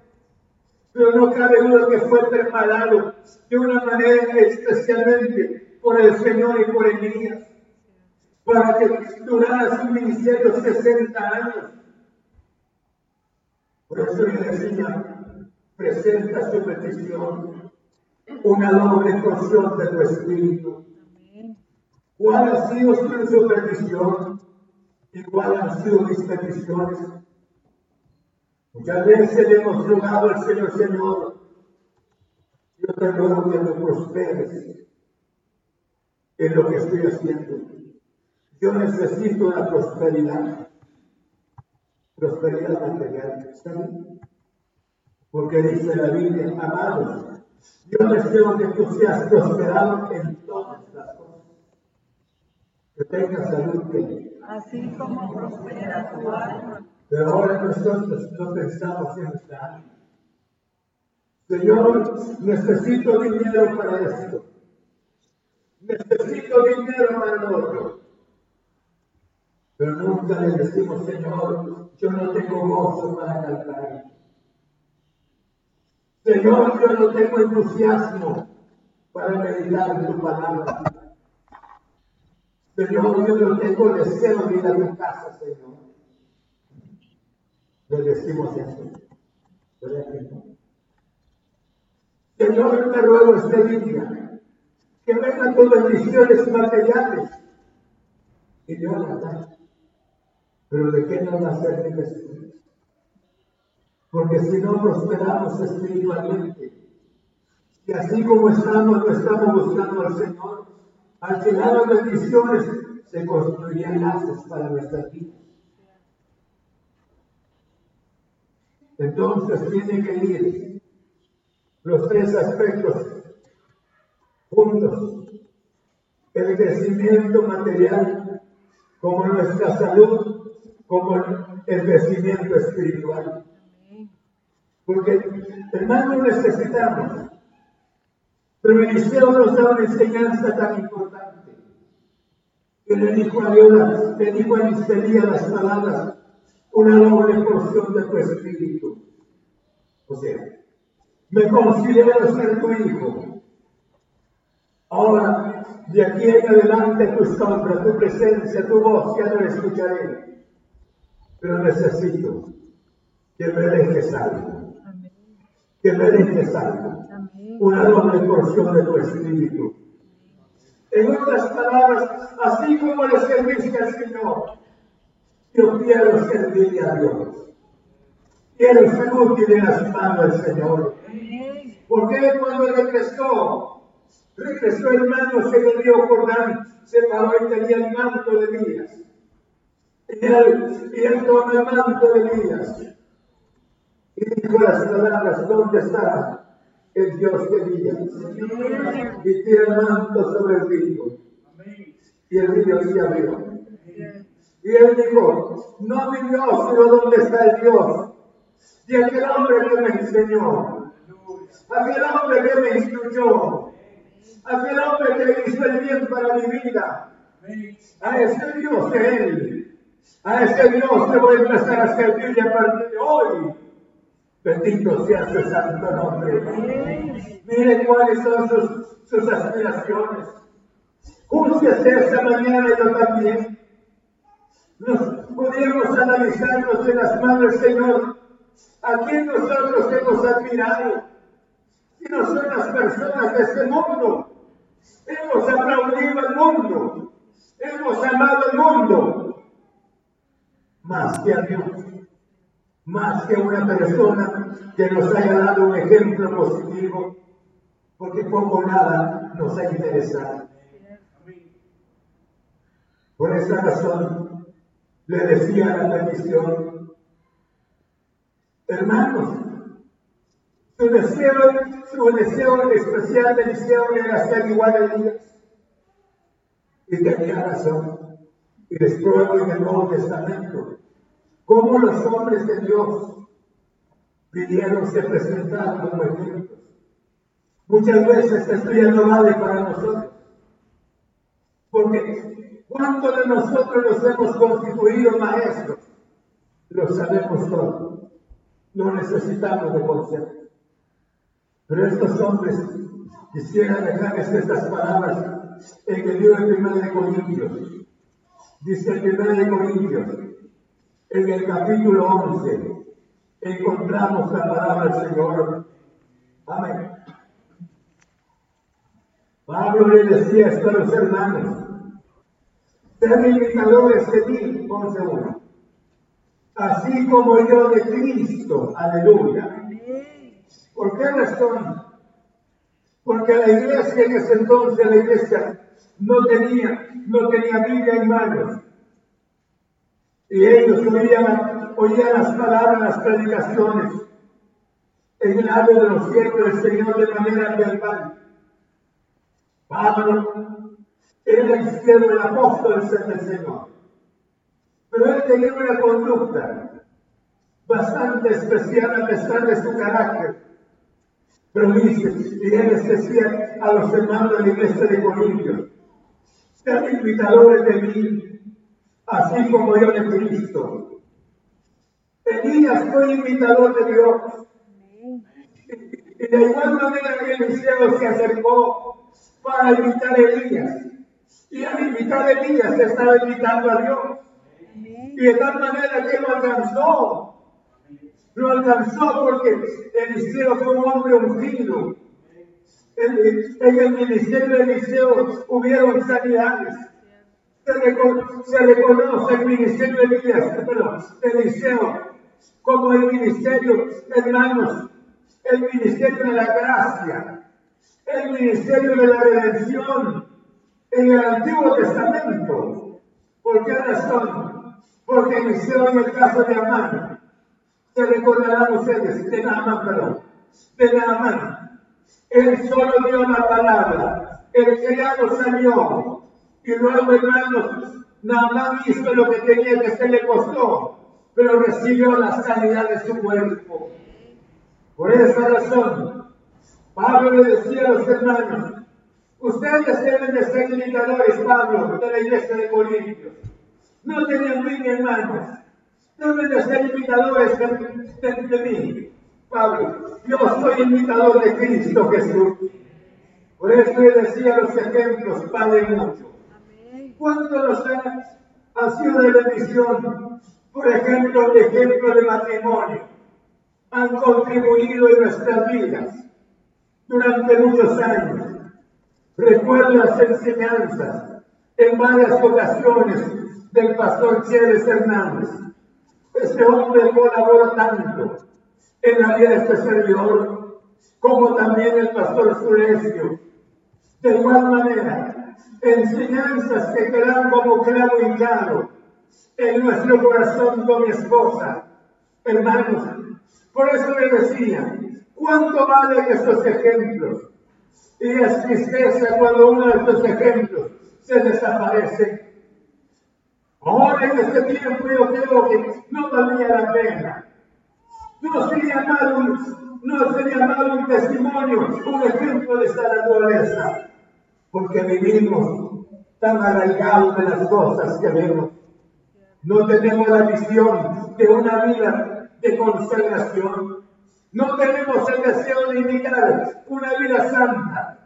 pero no cabe duda que fue preparado de una manera especialmente por el Señor y por Elías, para que durara su ministerio 60 años. Por eso le decía, presenta su petición, una doble porción de tu espíritu. ¿Cuál ha sido su petición y cuáles han sido mis peticiones? Muchas veces le hemos rogado al Señor, Señor, yo te ruego que me prosperes en lo que estoy haciendo. Yo necesito la prosperidad, prosperidad material. Porque dice la Biblia, amados, yo deseo que tú seas prosperado en todas las cosas. Que tengas salud.
Así como prospera tu alma.
Pero ahora nosotros no pensamos en nuestra alma. Señor, necesito dinero para esto. Necesito dinero para lo otro. Pero nunca le decimos, Señor, yo no tengo gozo para cantar. Señor, yo no tengo entusiasmo para meditar en tu palabra. Señor, yo no tengo deseo de ir a tu casa, Señor. Le decimos eso. Señor, te ruego este día que vengan tus bendiciones materiales y yo la Pero ¿de qué a servir esto? Porque si no prosperamos espiritualmente, y así como estamos, no estamos buscando al Señor, al llegar las bendiciones, se construirían lazos para nuestras vidas. Entonces tiene que ir los tres aspectos juntos. El crecimiento material, como nuestra salud, como el crecimiento espiritual. Porque, hermanos, necesitamos Pero Eliseo nos da una enseñanza tan importante. Que le dijo a Dios, le dijo a Eliseo las palabras, una doble porción de tu espíritu. O sea, me considero ser tu hijo. Ahora, de aquí en adelante tu sombra, tu presencia, tu voz, ya no la escucharé. Pero necesito que me dejes algo. Que me dejes algo. Una doble porción de tu espíritu. En otras palabras, así como le serviste al Señor, yo quiero servirle a Dios. Quiero ser útil en las manos del Señor. Porque cuando regresó, regresó hermano, se le dio Jordán, se paró y tenía el manto de Elías. Tomó el manto de Elías. Y dijo las palabras, ¿dónde está el Dios de Elías? Y tira el manto sobre el río. Y el río se abrió. Y él dijo, no mi Dios, sino dónde está el Dios. Y aquel hombre que me enseñó, aquel hombre que me instruyó, aquel hombre que hizo el bien para mi vida, a ese Dios de él, a ese Dios te voy a empezar a servirle a partir de hoy. Bendito sea su santo nombre. Mire cuáles son sus, sus aspiraciones. Júzguese esta mañana yo también. Nos podríamos analizarnos en las manos Señor. ¿A quién nosotros hemos admirado? Si no son las personas de este mundo. Hemos aplaudido al mundo. Hemos amado al mundo. Más que a Dios. Más que a una persona que nos haya dado un ejemplo positivo. Porque poco nada nos ha interesado. Por esa razón, le decía la petición, hermanos, su deseo, su deseo especial de Eliseo era ser igual a Elías. Y tenía razón. Y pruebo en el Nuevo Testamento cómo los hombres de Dios pidieron ser presentados como ejemplos. Muchas veces esto ya no vale para nosotros. Porque ¿cuántos de nosotros nos hemos constituido maestros? Lo sabemos todo. No necesitamos de consejo. Pero estos hombres quisieran dejarles estas palabras en el libro de 1 de Corintios. Dice el 1 de Corintios, en el capítulo 11, encontramos la palabra del Señor. Amén. Pablo le decía a los hermanos. Sean imitadores de mí, 11.1. Así como yo de Cristo. Aleluya. ¿Por qué razón? Porque la iglesia en ese entonces, la iglesia no tenía, no tenía Biblia en manos. Y ellos oían, oían las palabras, las predicaciones en el lado de los cielos del Señor de manera verbal. Pablo era el siervo del apóstol del Señor. Pero él tenía una conducta bastante especial a pesar de su carácter. Dice, y les decía a los hermanos de la iglesia de Corintios, sean imitadores de mí, así como yo de Cristo. Elías fue imitador de Dios. Y de igual manera que Eliseo se acercó para imitar a Elías. Y al imitar a Elías se estaba imitando a Dios. Y de tal manera que lo alcanzó. Lo alcanzó porque Eliseo fue un hombre ungido. En, el ministerio de Eliseo hubieron sanidades. Se, reco se reconoce el ministerio de Elías, perdón, Eliseo, como el ministerio, hermanos, el ministerio de la gracia, el ministerio de la redención en el Antiguo Testamento. ¿Por qué razón? Porque Eliseo en el caso de Amán, se recordarán ustedes, de Naamán, perdón, de Naamán. Él solo dio la palabra, el criado salió, y luego, hermanos, Naamán hizo lo que tenía que hacer, le costó, pero recibió la sanidad de su cuerpo. Por esa razón, Pablo le decía a los hermanos, ustedes deben de ser imitadores, Pablo, de la iglesia de Corintios. No tenían envidia, hermanos. Deben de ser imitadores de, de, de mí. Pablo, yo soy imitador de Cristo Jesús. Por eso le decía los ejemplos, Padre mucho. ¿Cuánto nos ha, ha sido de bendición? Por ejemplo, el ejemplo de matrimonio. Han contribuido en nuestras vidas durante muchos años. Recuerdo las enseñanzas en varias ocasiones del pastor Chévez Hernández. Este hombre colaboró tanto en la vida de este servidor, como también el pastor Surecio. De igual manera, enseñanzas que quedan como clavo hincado en nuestro corazón con mi esposa. Hermanos, por eso le decía, ¿cuánto valen estos ejemplos? Y es tristeza cuando uno de estos ejemplos se desaparece. Ahora en este tiempo yo creo que no valía la pena. No sería malo no sería malo un testimonio, un ejemplo de esta naturaleza, porque vivimos tan arraigados de las cosas que vemos. No tenemos la visión de una vida de consagración. No tenemos el deseo de imitar una vida santa.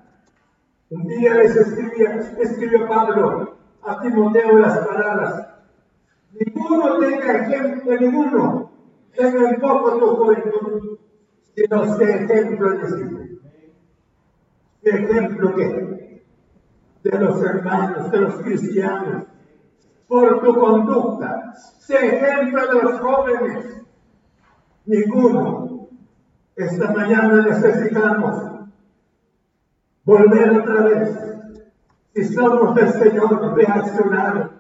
Un día les escribía, escribió Pablo a Timoteo las palabras. Ninguno tenga ejemplo, ninguno tenga en poco tu juventud, sino sé ejemplo de. ¿Qué ejemplo qué? De los hermanos, de los cristianos, por tu conducta. Sé ejemplo de los jóvenes. Ninguno. Esta mañana necesitamos volver otra vez. Si somos del Señor, reaccionar,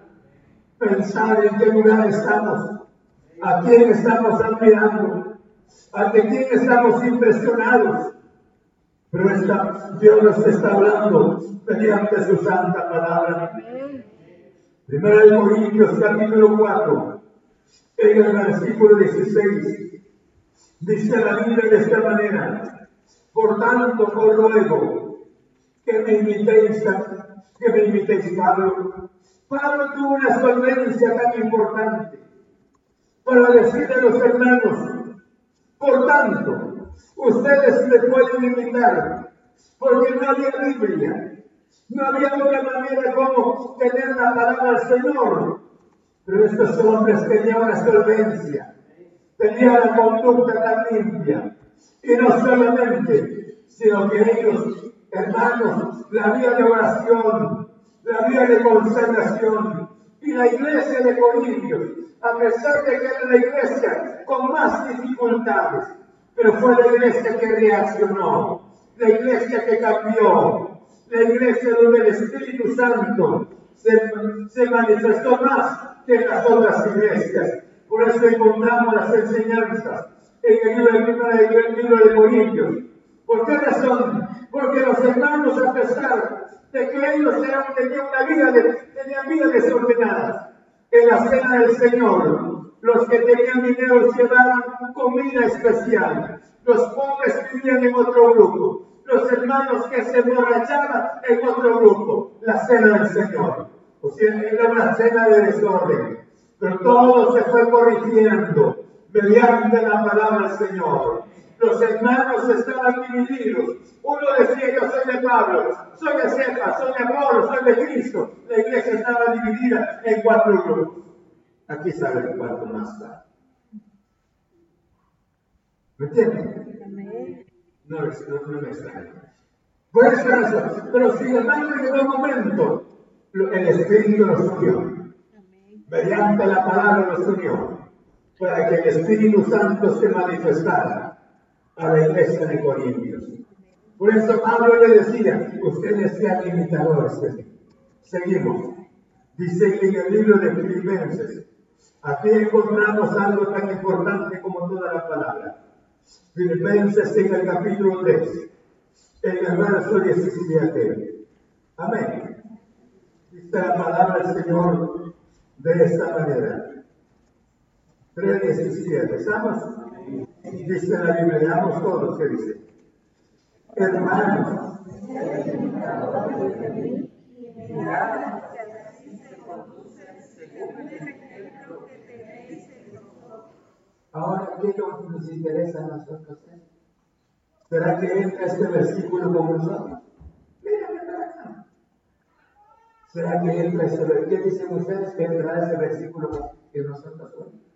pensar en qué lugar estamos, a quién estamos admirando, a quién estamos impresionados. Pero esta, Dios nos está hablando mediante su santa palabra. Primera de Corintios capítulo 4, en el versículo 16, dice la Biblia de esta manera, por tanto os ruego que me imitéis, que me imitéis Pablo. Pablo tuvo una solvencia tan importante para decirle a los hermanos, por tanto, ustedes me pueden imitar, porque no había Biblia, no había otra manera como tener la palabra del Señor. Pero estos hombres tenían una solvencia, tenían la conducta tan limpia. Y no solamente, sino que ellos, hermanos, la vida de oración, la vida de consagración y la iglesia de Corintios, a pesar de que era la iglesia con más dificultades, pero fue la iglesia que reaccionó, la iglesia que cambió, la iglesia donde el Espíritu Santo se, manifestó más que las otras iglesias. Por eso encontramos las enseñanzas en el libro, el libro de Corintios. ¿Por qué razón? Porque los hermanos, a pesar de que ellos tenían una vida, de, vida desordenada, en la cena del Señor, los que tenían dinero llevaban comida especial, los pobres vivían en otro grupo, los hermanos que se emborrachaban en otro grupo, la cena del Señor. O sea, era una cena de desorden. Pero todo se fue corrigiendo mediante la palabra del Señor. Los hermanos estaban divididos. Uno decía, yo soy de Pablo, soy de Cefa, soy de Apolo, soy de Cristo. La iglesia estaba dividida en cuatro grupos. Aquí saben cuánto más está. ¿Me entienden? No, no, me extraña. Por razón. Pero sin embargo, llegó un momento, el Espíritu nos unió. Mediante la palabra nos unió. Para que el Espíritu Santo se manifestara a la iglesia de Corintios. Por eso Pablo le decía, ustedes sean imitadores de. Seguimos. Dice en el libro de Filipenses, aquí encontramos algo tan importante como toda la palabra. Filipenses en el capítulo 3, en el verso 17. Amén. Dice la palabra del Señor de esta manera. 3.17. ¿Estamos? Dice la Biblia, leamos todos que dice. hermanos, Ahora, ¿qué nos interesa a nosotros? ¿Será que entra este versículo con nosotros? Mírame para acá. ¿Será que entra este versículo? ¿Qué dicen ustedes que entrará ese versículo que nosotros hoy?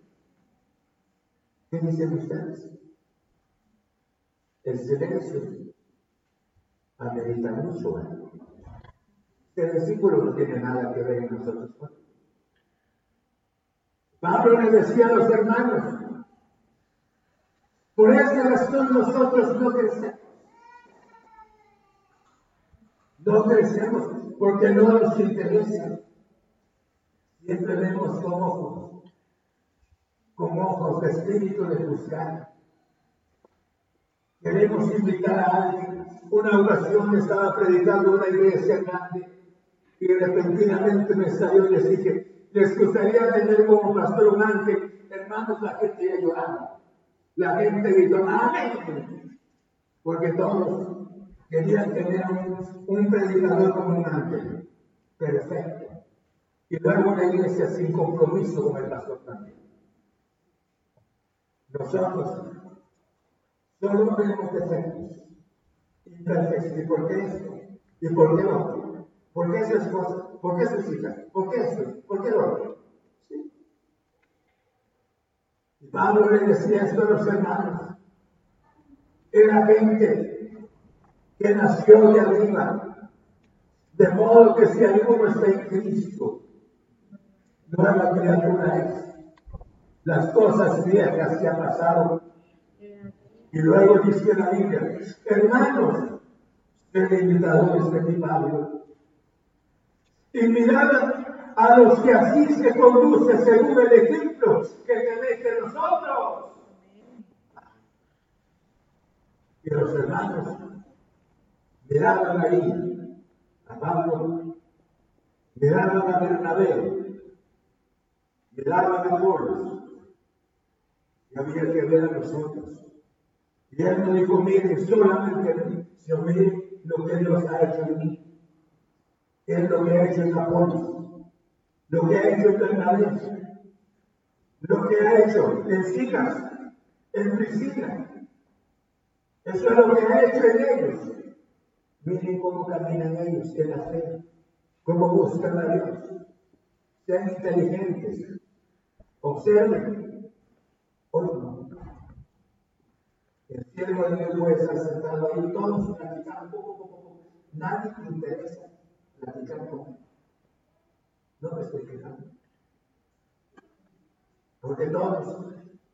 ¿Qué dicen ustedes? El silencio amerita mucho. Este versículo no tiene nada que ver en nosotros. Pablo le decía a los hermanos, por esa razón nosotros no crecemos. No crecemos porque no nos interesa. Siempre vemos ojos, con ojos de espíritu de buscar. Queremos invitar a alguien. Una ocasión estaba predicando una iglesia grande y repentinamente me salió y les dije, les gustaría tener como pastor un ángel. Hermanos, la gente ya llorando. La gente gritó, amén. Porque todos querían tener un, predicador como un ángel. Perfecto. Y luego una iglesia sin compromiso con el pastor también. Nosotros solo tenemos defectos, imperfectos. ¿Y por qué esto? ¿Y por qué no? ¿Por qué su esposa? ¿Por qué sus hijas? ¿Por qué esto? ¿Por qué lo otro? Pablo le decía esto a los hermanos. Era gente que nació de arriba. De modo que si alguno está en Cristo, nueva criatura es. Las cosas viejas se han pasado. Y luego dice la Biblia, hermanos, imitadores de mi Pablo. Y mirad a los que así se conduce según el ejemplo que tenéis de nosotros. Y los hermanos miraban ahí a Pablo, miraban a Bernabé, miraban a Bolos, había que ver a nosotros. Y él me dijo, miren, solamente a mí, sino miren lo que Dios ha hecho en mí. Es lo que ha hecho en Apolo lo que ha hecho en Bernabé, lo que ha hecho en Silas, en Priscila. Eso es lo que ha hecho en ellos. Miren cómo caminan ellos en la fe, cómo buscan a Dios. Sean inteligentes. Observen. Hoy no. El siervo de Dios está sentado ahí, todos platican poco, poco, poco. Nadie le interesa platicar con él. No me estoy quejando. Porque todos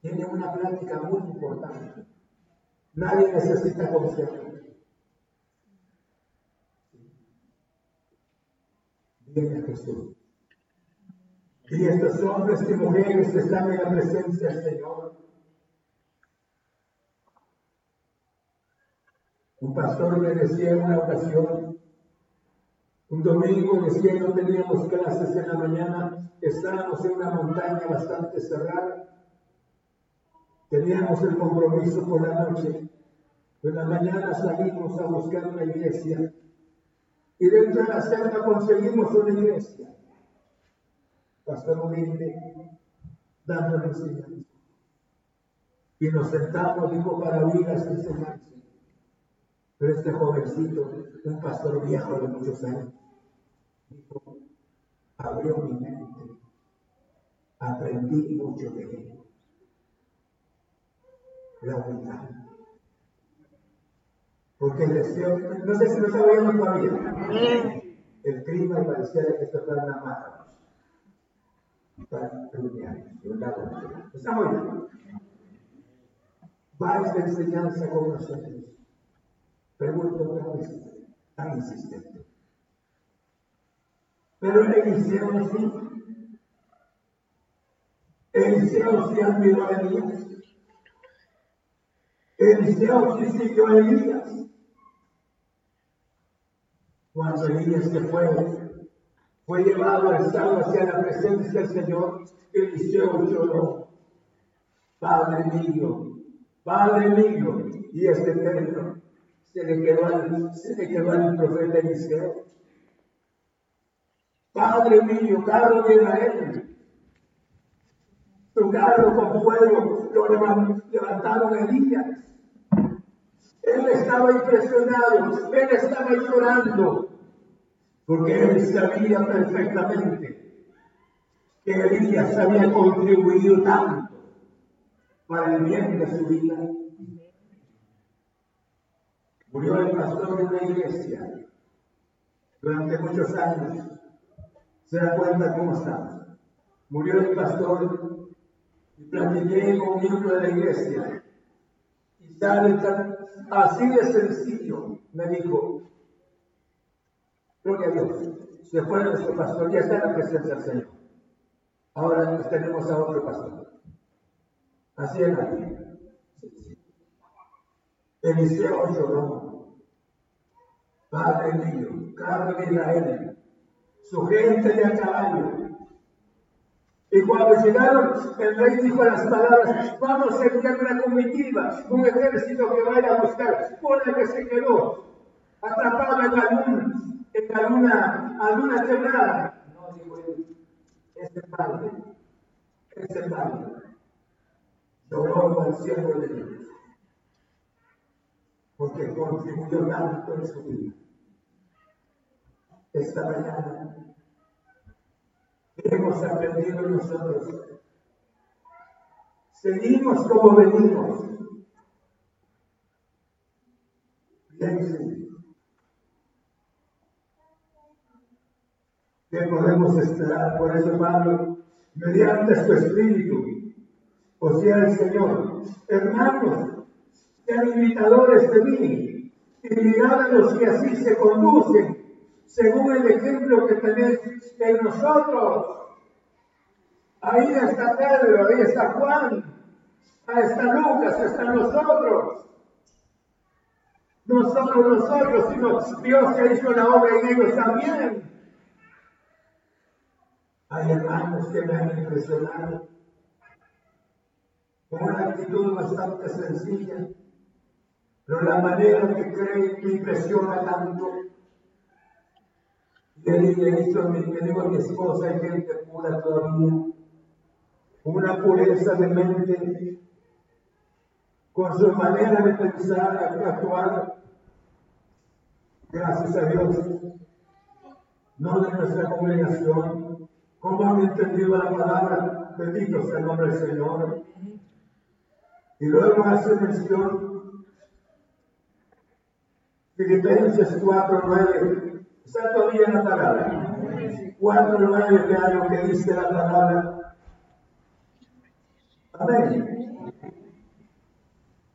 tienen una plática muy importante. Nadie necesita consejo. Viene a Jesús. Y estos hombres y mujeres que están en la presencia del Señor. Un pastor me decía en una ocasión, un domingo decía no teníamos clases en la mañana, estábamos en una montaña bastante cerrada, teníamos el compromiso por la noche, en la mañana salimos a buscar una iglesia y dentro de la selva conseguimos una iglesia. Pastor humilde, dando la enseñanza. Y nos sentamos, dijo, para oír las enseñanzas. Pero este jovencito, un pastor viejo de muchos años, dijo, abrió mi mente, aprendí mucho de él. La humildad. Porque el deseo, no sé si lo está oyendo todavía. El clima pareciera que está para una mata. Para de un lado Está bien. Va esta enseñanza con nosotros. Pregunto otra vez, tan insistente. Pero Eliseo sí. Eliseo sí admiró a Elías. Eliseo sí siguió a Elías. Cuando Elías se fue, fue llevado al estado hacia la presencia del Señor, Eliseo lloró. Padre mío, Padre mío, y este eterno, se le quedó al, se le quedó al profeta Eliseo. Padre mío, carro de Israel, tu carro con fuego lo levantaron Elías. Él estaba impresionado, él estaba llorando, porque él sabía perfectamente que Elías había contribuido tanto para el bien de su vida. Murió el pastor de una iglesia durante muchos años. ¿Se da cuenta cómo está? Murió el pastor y platiqué con un miembro de la iglesia. Y sale así de sencillo. Me dijo, gloria a Dios, se fue nuestro pastor, ya está en la presencia del Señor. Ahora tenemos a otro pastor. Así es la vida. Eliseo lloró. Padre mío, carro de Israel, su gente de a caballo. Y cuando llegaron, el rey dijo las palabras, vamos a enviar una comitiva, un ejército que vaya a buscar, la que se quedó atrapado en algún, en alguna, alguna quebrada. No, dijo él, ese padre, ese padre, lloró al cielo de Dios porque contribuyó tanto en su vida. Esta mañana hemos aprendido nosotros. Seguimos como venimos. Piensen ¿Qué podemos esperar? Por eso, Pablo, mediante su espíritu, o sea, el Señor, hermanos, sean imitadores de mí y mirad a los que así se conducen, según el ejemplo que tenéis en nosotros. Ahí está Pedro, ahí está Juan, ahí está Lucas, están nosotros. No solo nosotros, sino Dios que hizo la obra en ellos también. Hay hermanos que me han impresionado con una actitud bastante sencilla pero la manera que cree me impresiona tanto. Y le digo, me digo a mi esposa, hay gente pura todavía, una pureza de mente, con su manera de pensar, actuar. Gracias a Dios, no de nuestra congregación, como han entendido la palabra, bendito sea el nombre del Señor. Y luego hace mención Filipenses 4.9. Está todavía en la palabra. 4.9 vea lo que dice la palabra. Amén.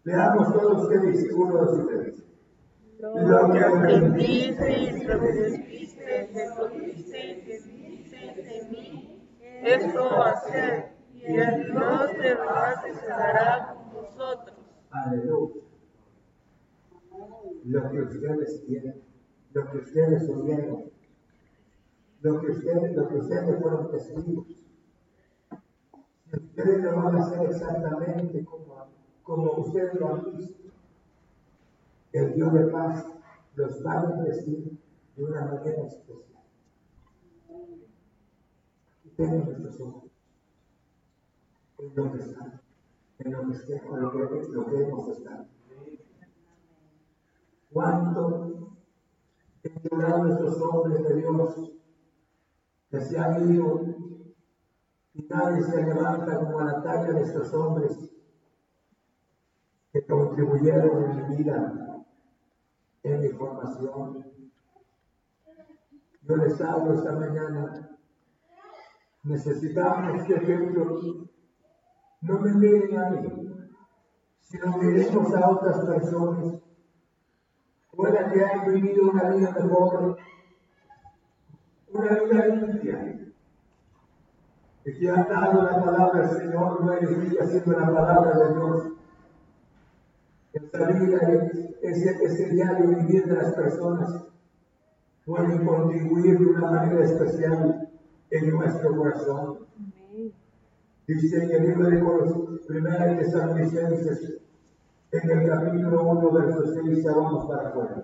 Leamos todos qué dice. Uno, dos y tres.
Lo que aprendiste y recibiste de lo que de mí, esto hacer, y el Dios de paz se dará con vosotros.
Aleluya lo que ustedes quieren, lo que ustedes oyeron, lo que ustedes, lo que ustedes fueron testigos. Si ustedes lo van a hacer exactamente como, como ustedes lo han visto, el Dios de paz los va a bendecir de una manera especial. Tengan nuestros ojos en lo que están, en lo que, estén, lo que, lo que hemos estado cuánto llorado estos hombres de Dios que se han ido y nadie se levanta como la talla de estos hombres que contribuyeron en mi vida, en mi formación. Yo les hablo esta mañana. Necesitamos este ejemplo. No me miren a mí, sino miremos a otras personas Pueda que vivido una vida mejor, una vida limpia, y que han dado la palabra del Señor, no eres haciendo la palabra de Dios. Esta vida, ese, ese diario vivir de las personas, pueden contribuir de una manera especial en nuestro corazón. Dice en el libro de primera Tesalonicenses, en el capítulo 1, verso 6, ya vamos para afuera.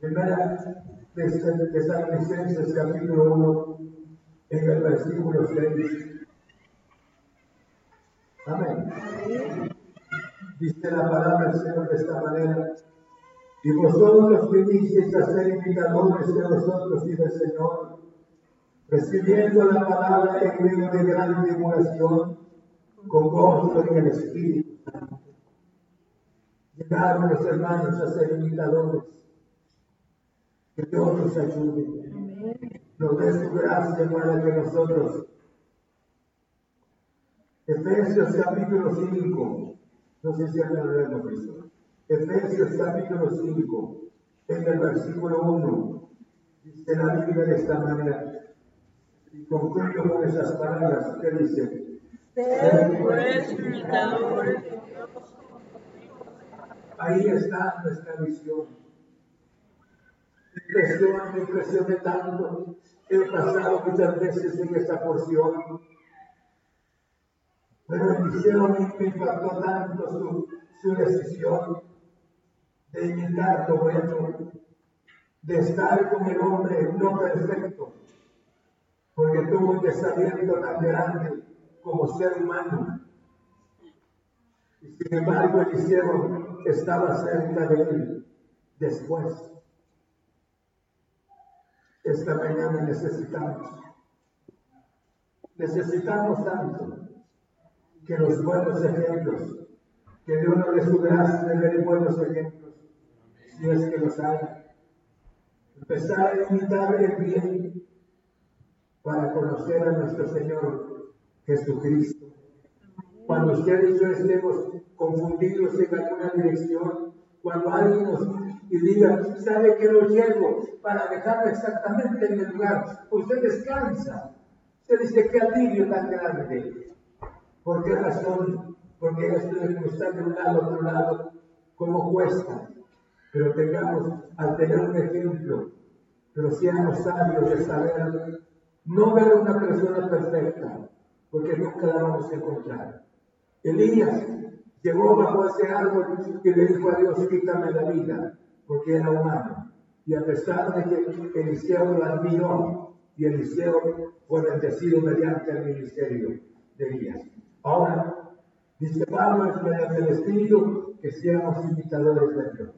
Primera de Tesalonicenses, capítulo 1, en el versículo 6. Amén. Dice la palabra del Señor de esta manera. Y vosotros vinisteis a ser imitadores de nosotros y del Señor, recibiendo la palabra en medio de gran tribulación, con gozo en el Espíritu. Llegaron los hermanos a ser imitadores. Que Dios nos ayude. Nos dé su gracia para que nosotros. Efesios capítulo 5. No sé si ya lo hemos visto. Efesios capítulo 5, en el versículo 1, dice la Biblia de esta manera. Y concluyo con esas palabras que dice. Ahí está nuestra misión. Me impresiona, me impresiona tanto. He pasado muchas veces en esta porción. Pero me, me impactó tanto su, su decisión de imitar lo bueno, de estar con el hombre no perfecto, porque tuvo un desaliento tan grande como ser humano. Y sin embargo, Eliseo estaba cerca de él después. Esta mañana necesitamos, necesitamos tanto que los buenos ejemplos, que Dios nos dé su de ver buenos ejemplos, si es que los hay. Empezar a imitar el bien para conocer a nuestro Señor Jesucristo. Cuando usted y yo estemos confundidos en alguna dirección, cuando alguien nos diga, sabe que lo llevo para dejarlo exactamente en el lugar, usted descansa. Usted dice, qué alivio tan grande. ¿Por qué razón? Porque esto de cruzar de un lado a otro lado, como cuesta. Pero tengamos, al tener un ejemplo, pero seamos sabios de saber, no ver una persona perfecta, porque nunca la vamos a encontrar. Elías llegó bajo ese árbol y le dijo a Dios, quítame la vida, porque era humano. Y a pesar de que Eliseo lo admiró, y Eliseo fue bendecido mediante el ministerio de Elías. Ahora, dice Pablo, mediante el Espíritu que seamos imitadores de Dios.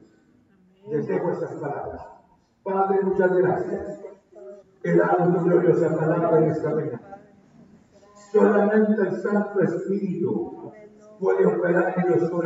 Les dejo estas palabras. Padre, muchas gracias. He dado tu gloriosa palabra en esta mañana. Solamente el Santo Espíritu puede operar en los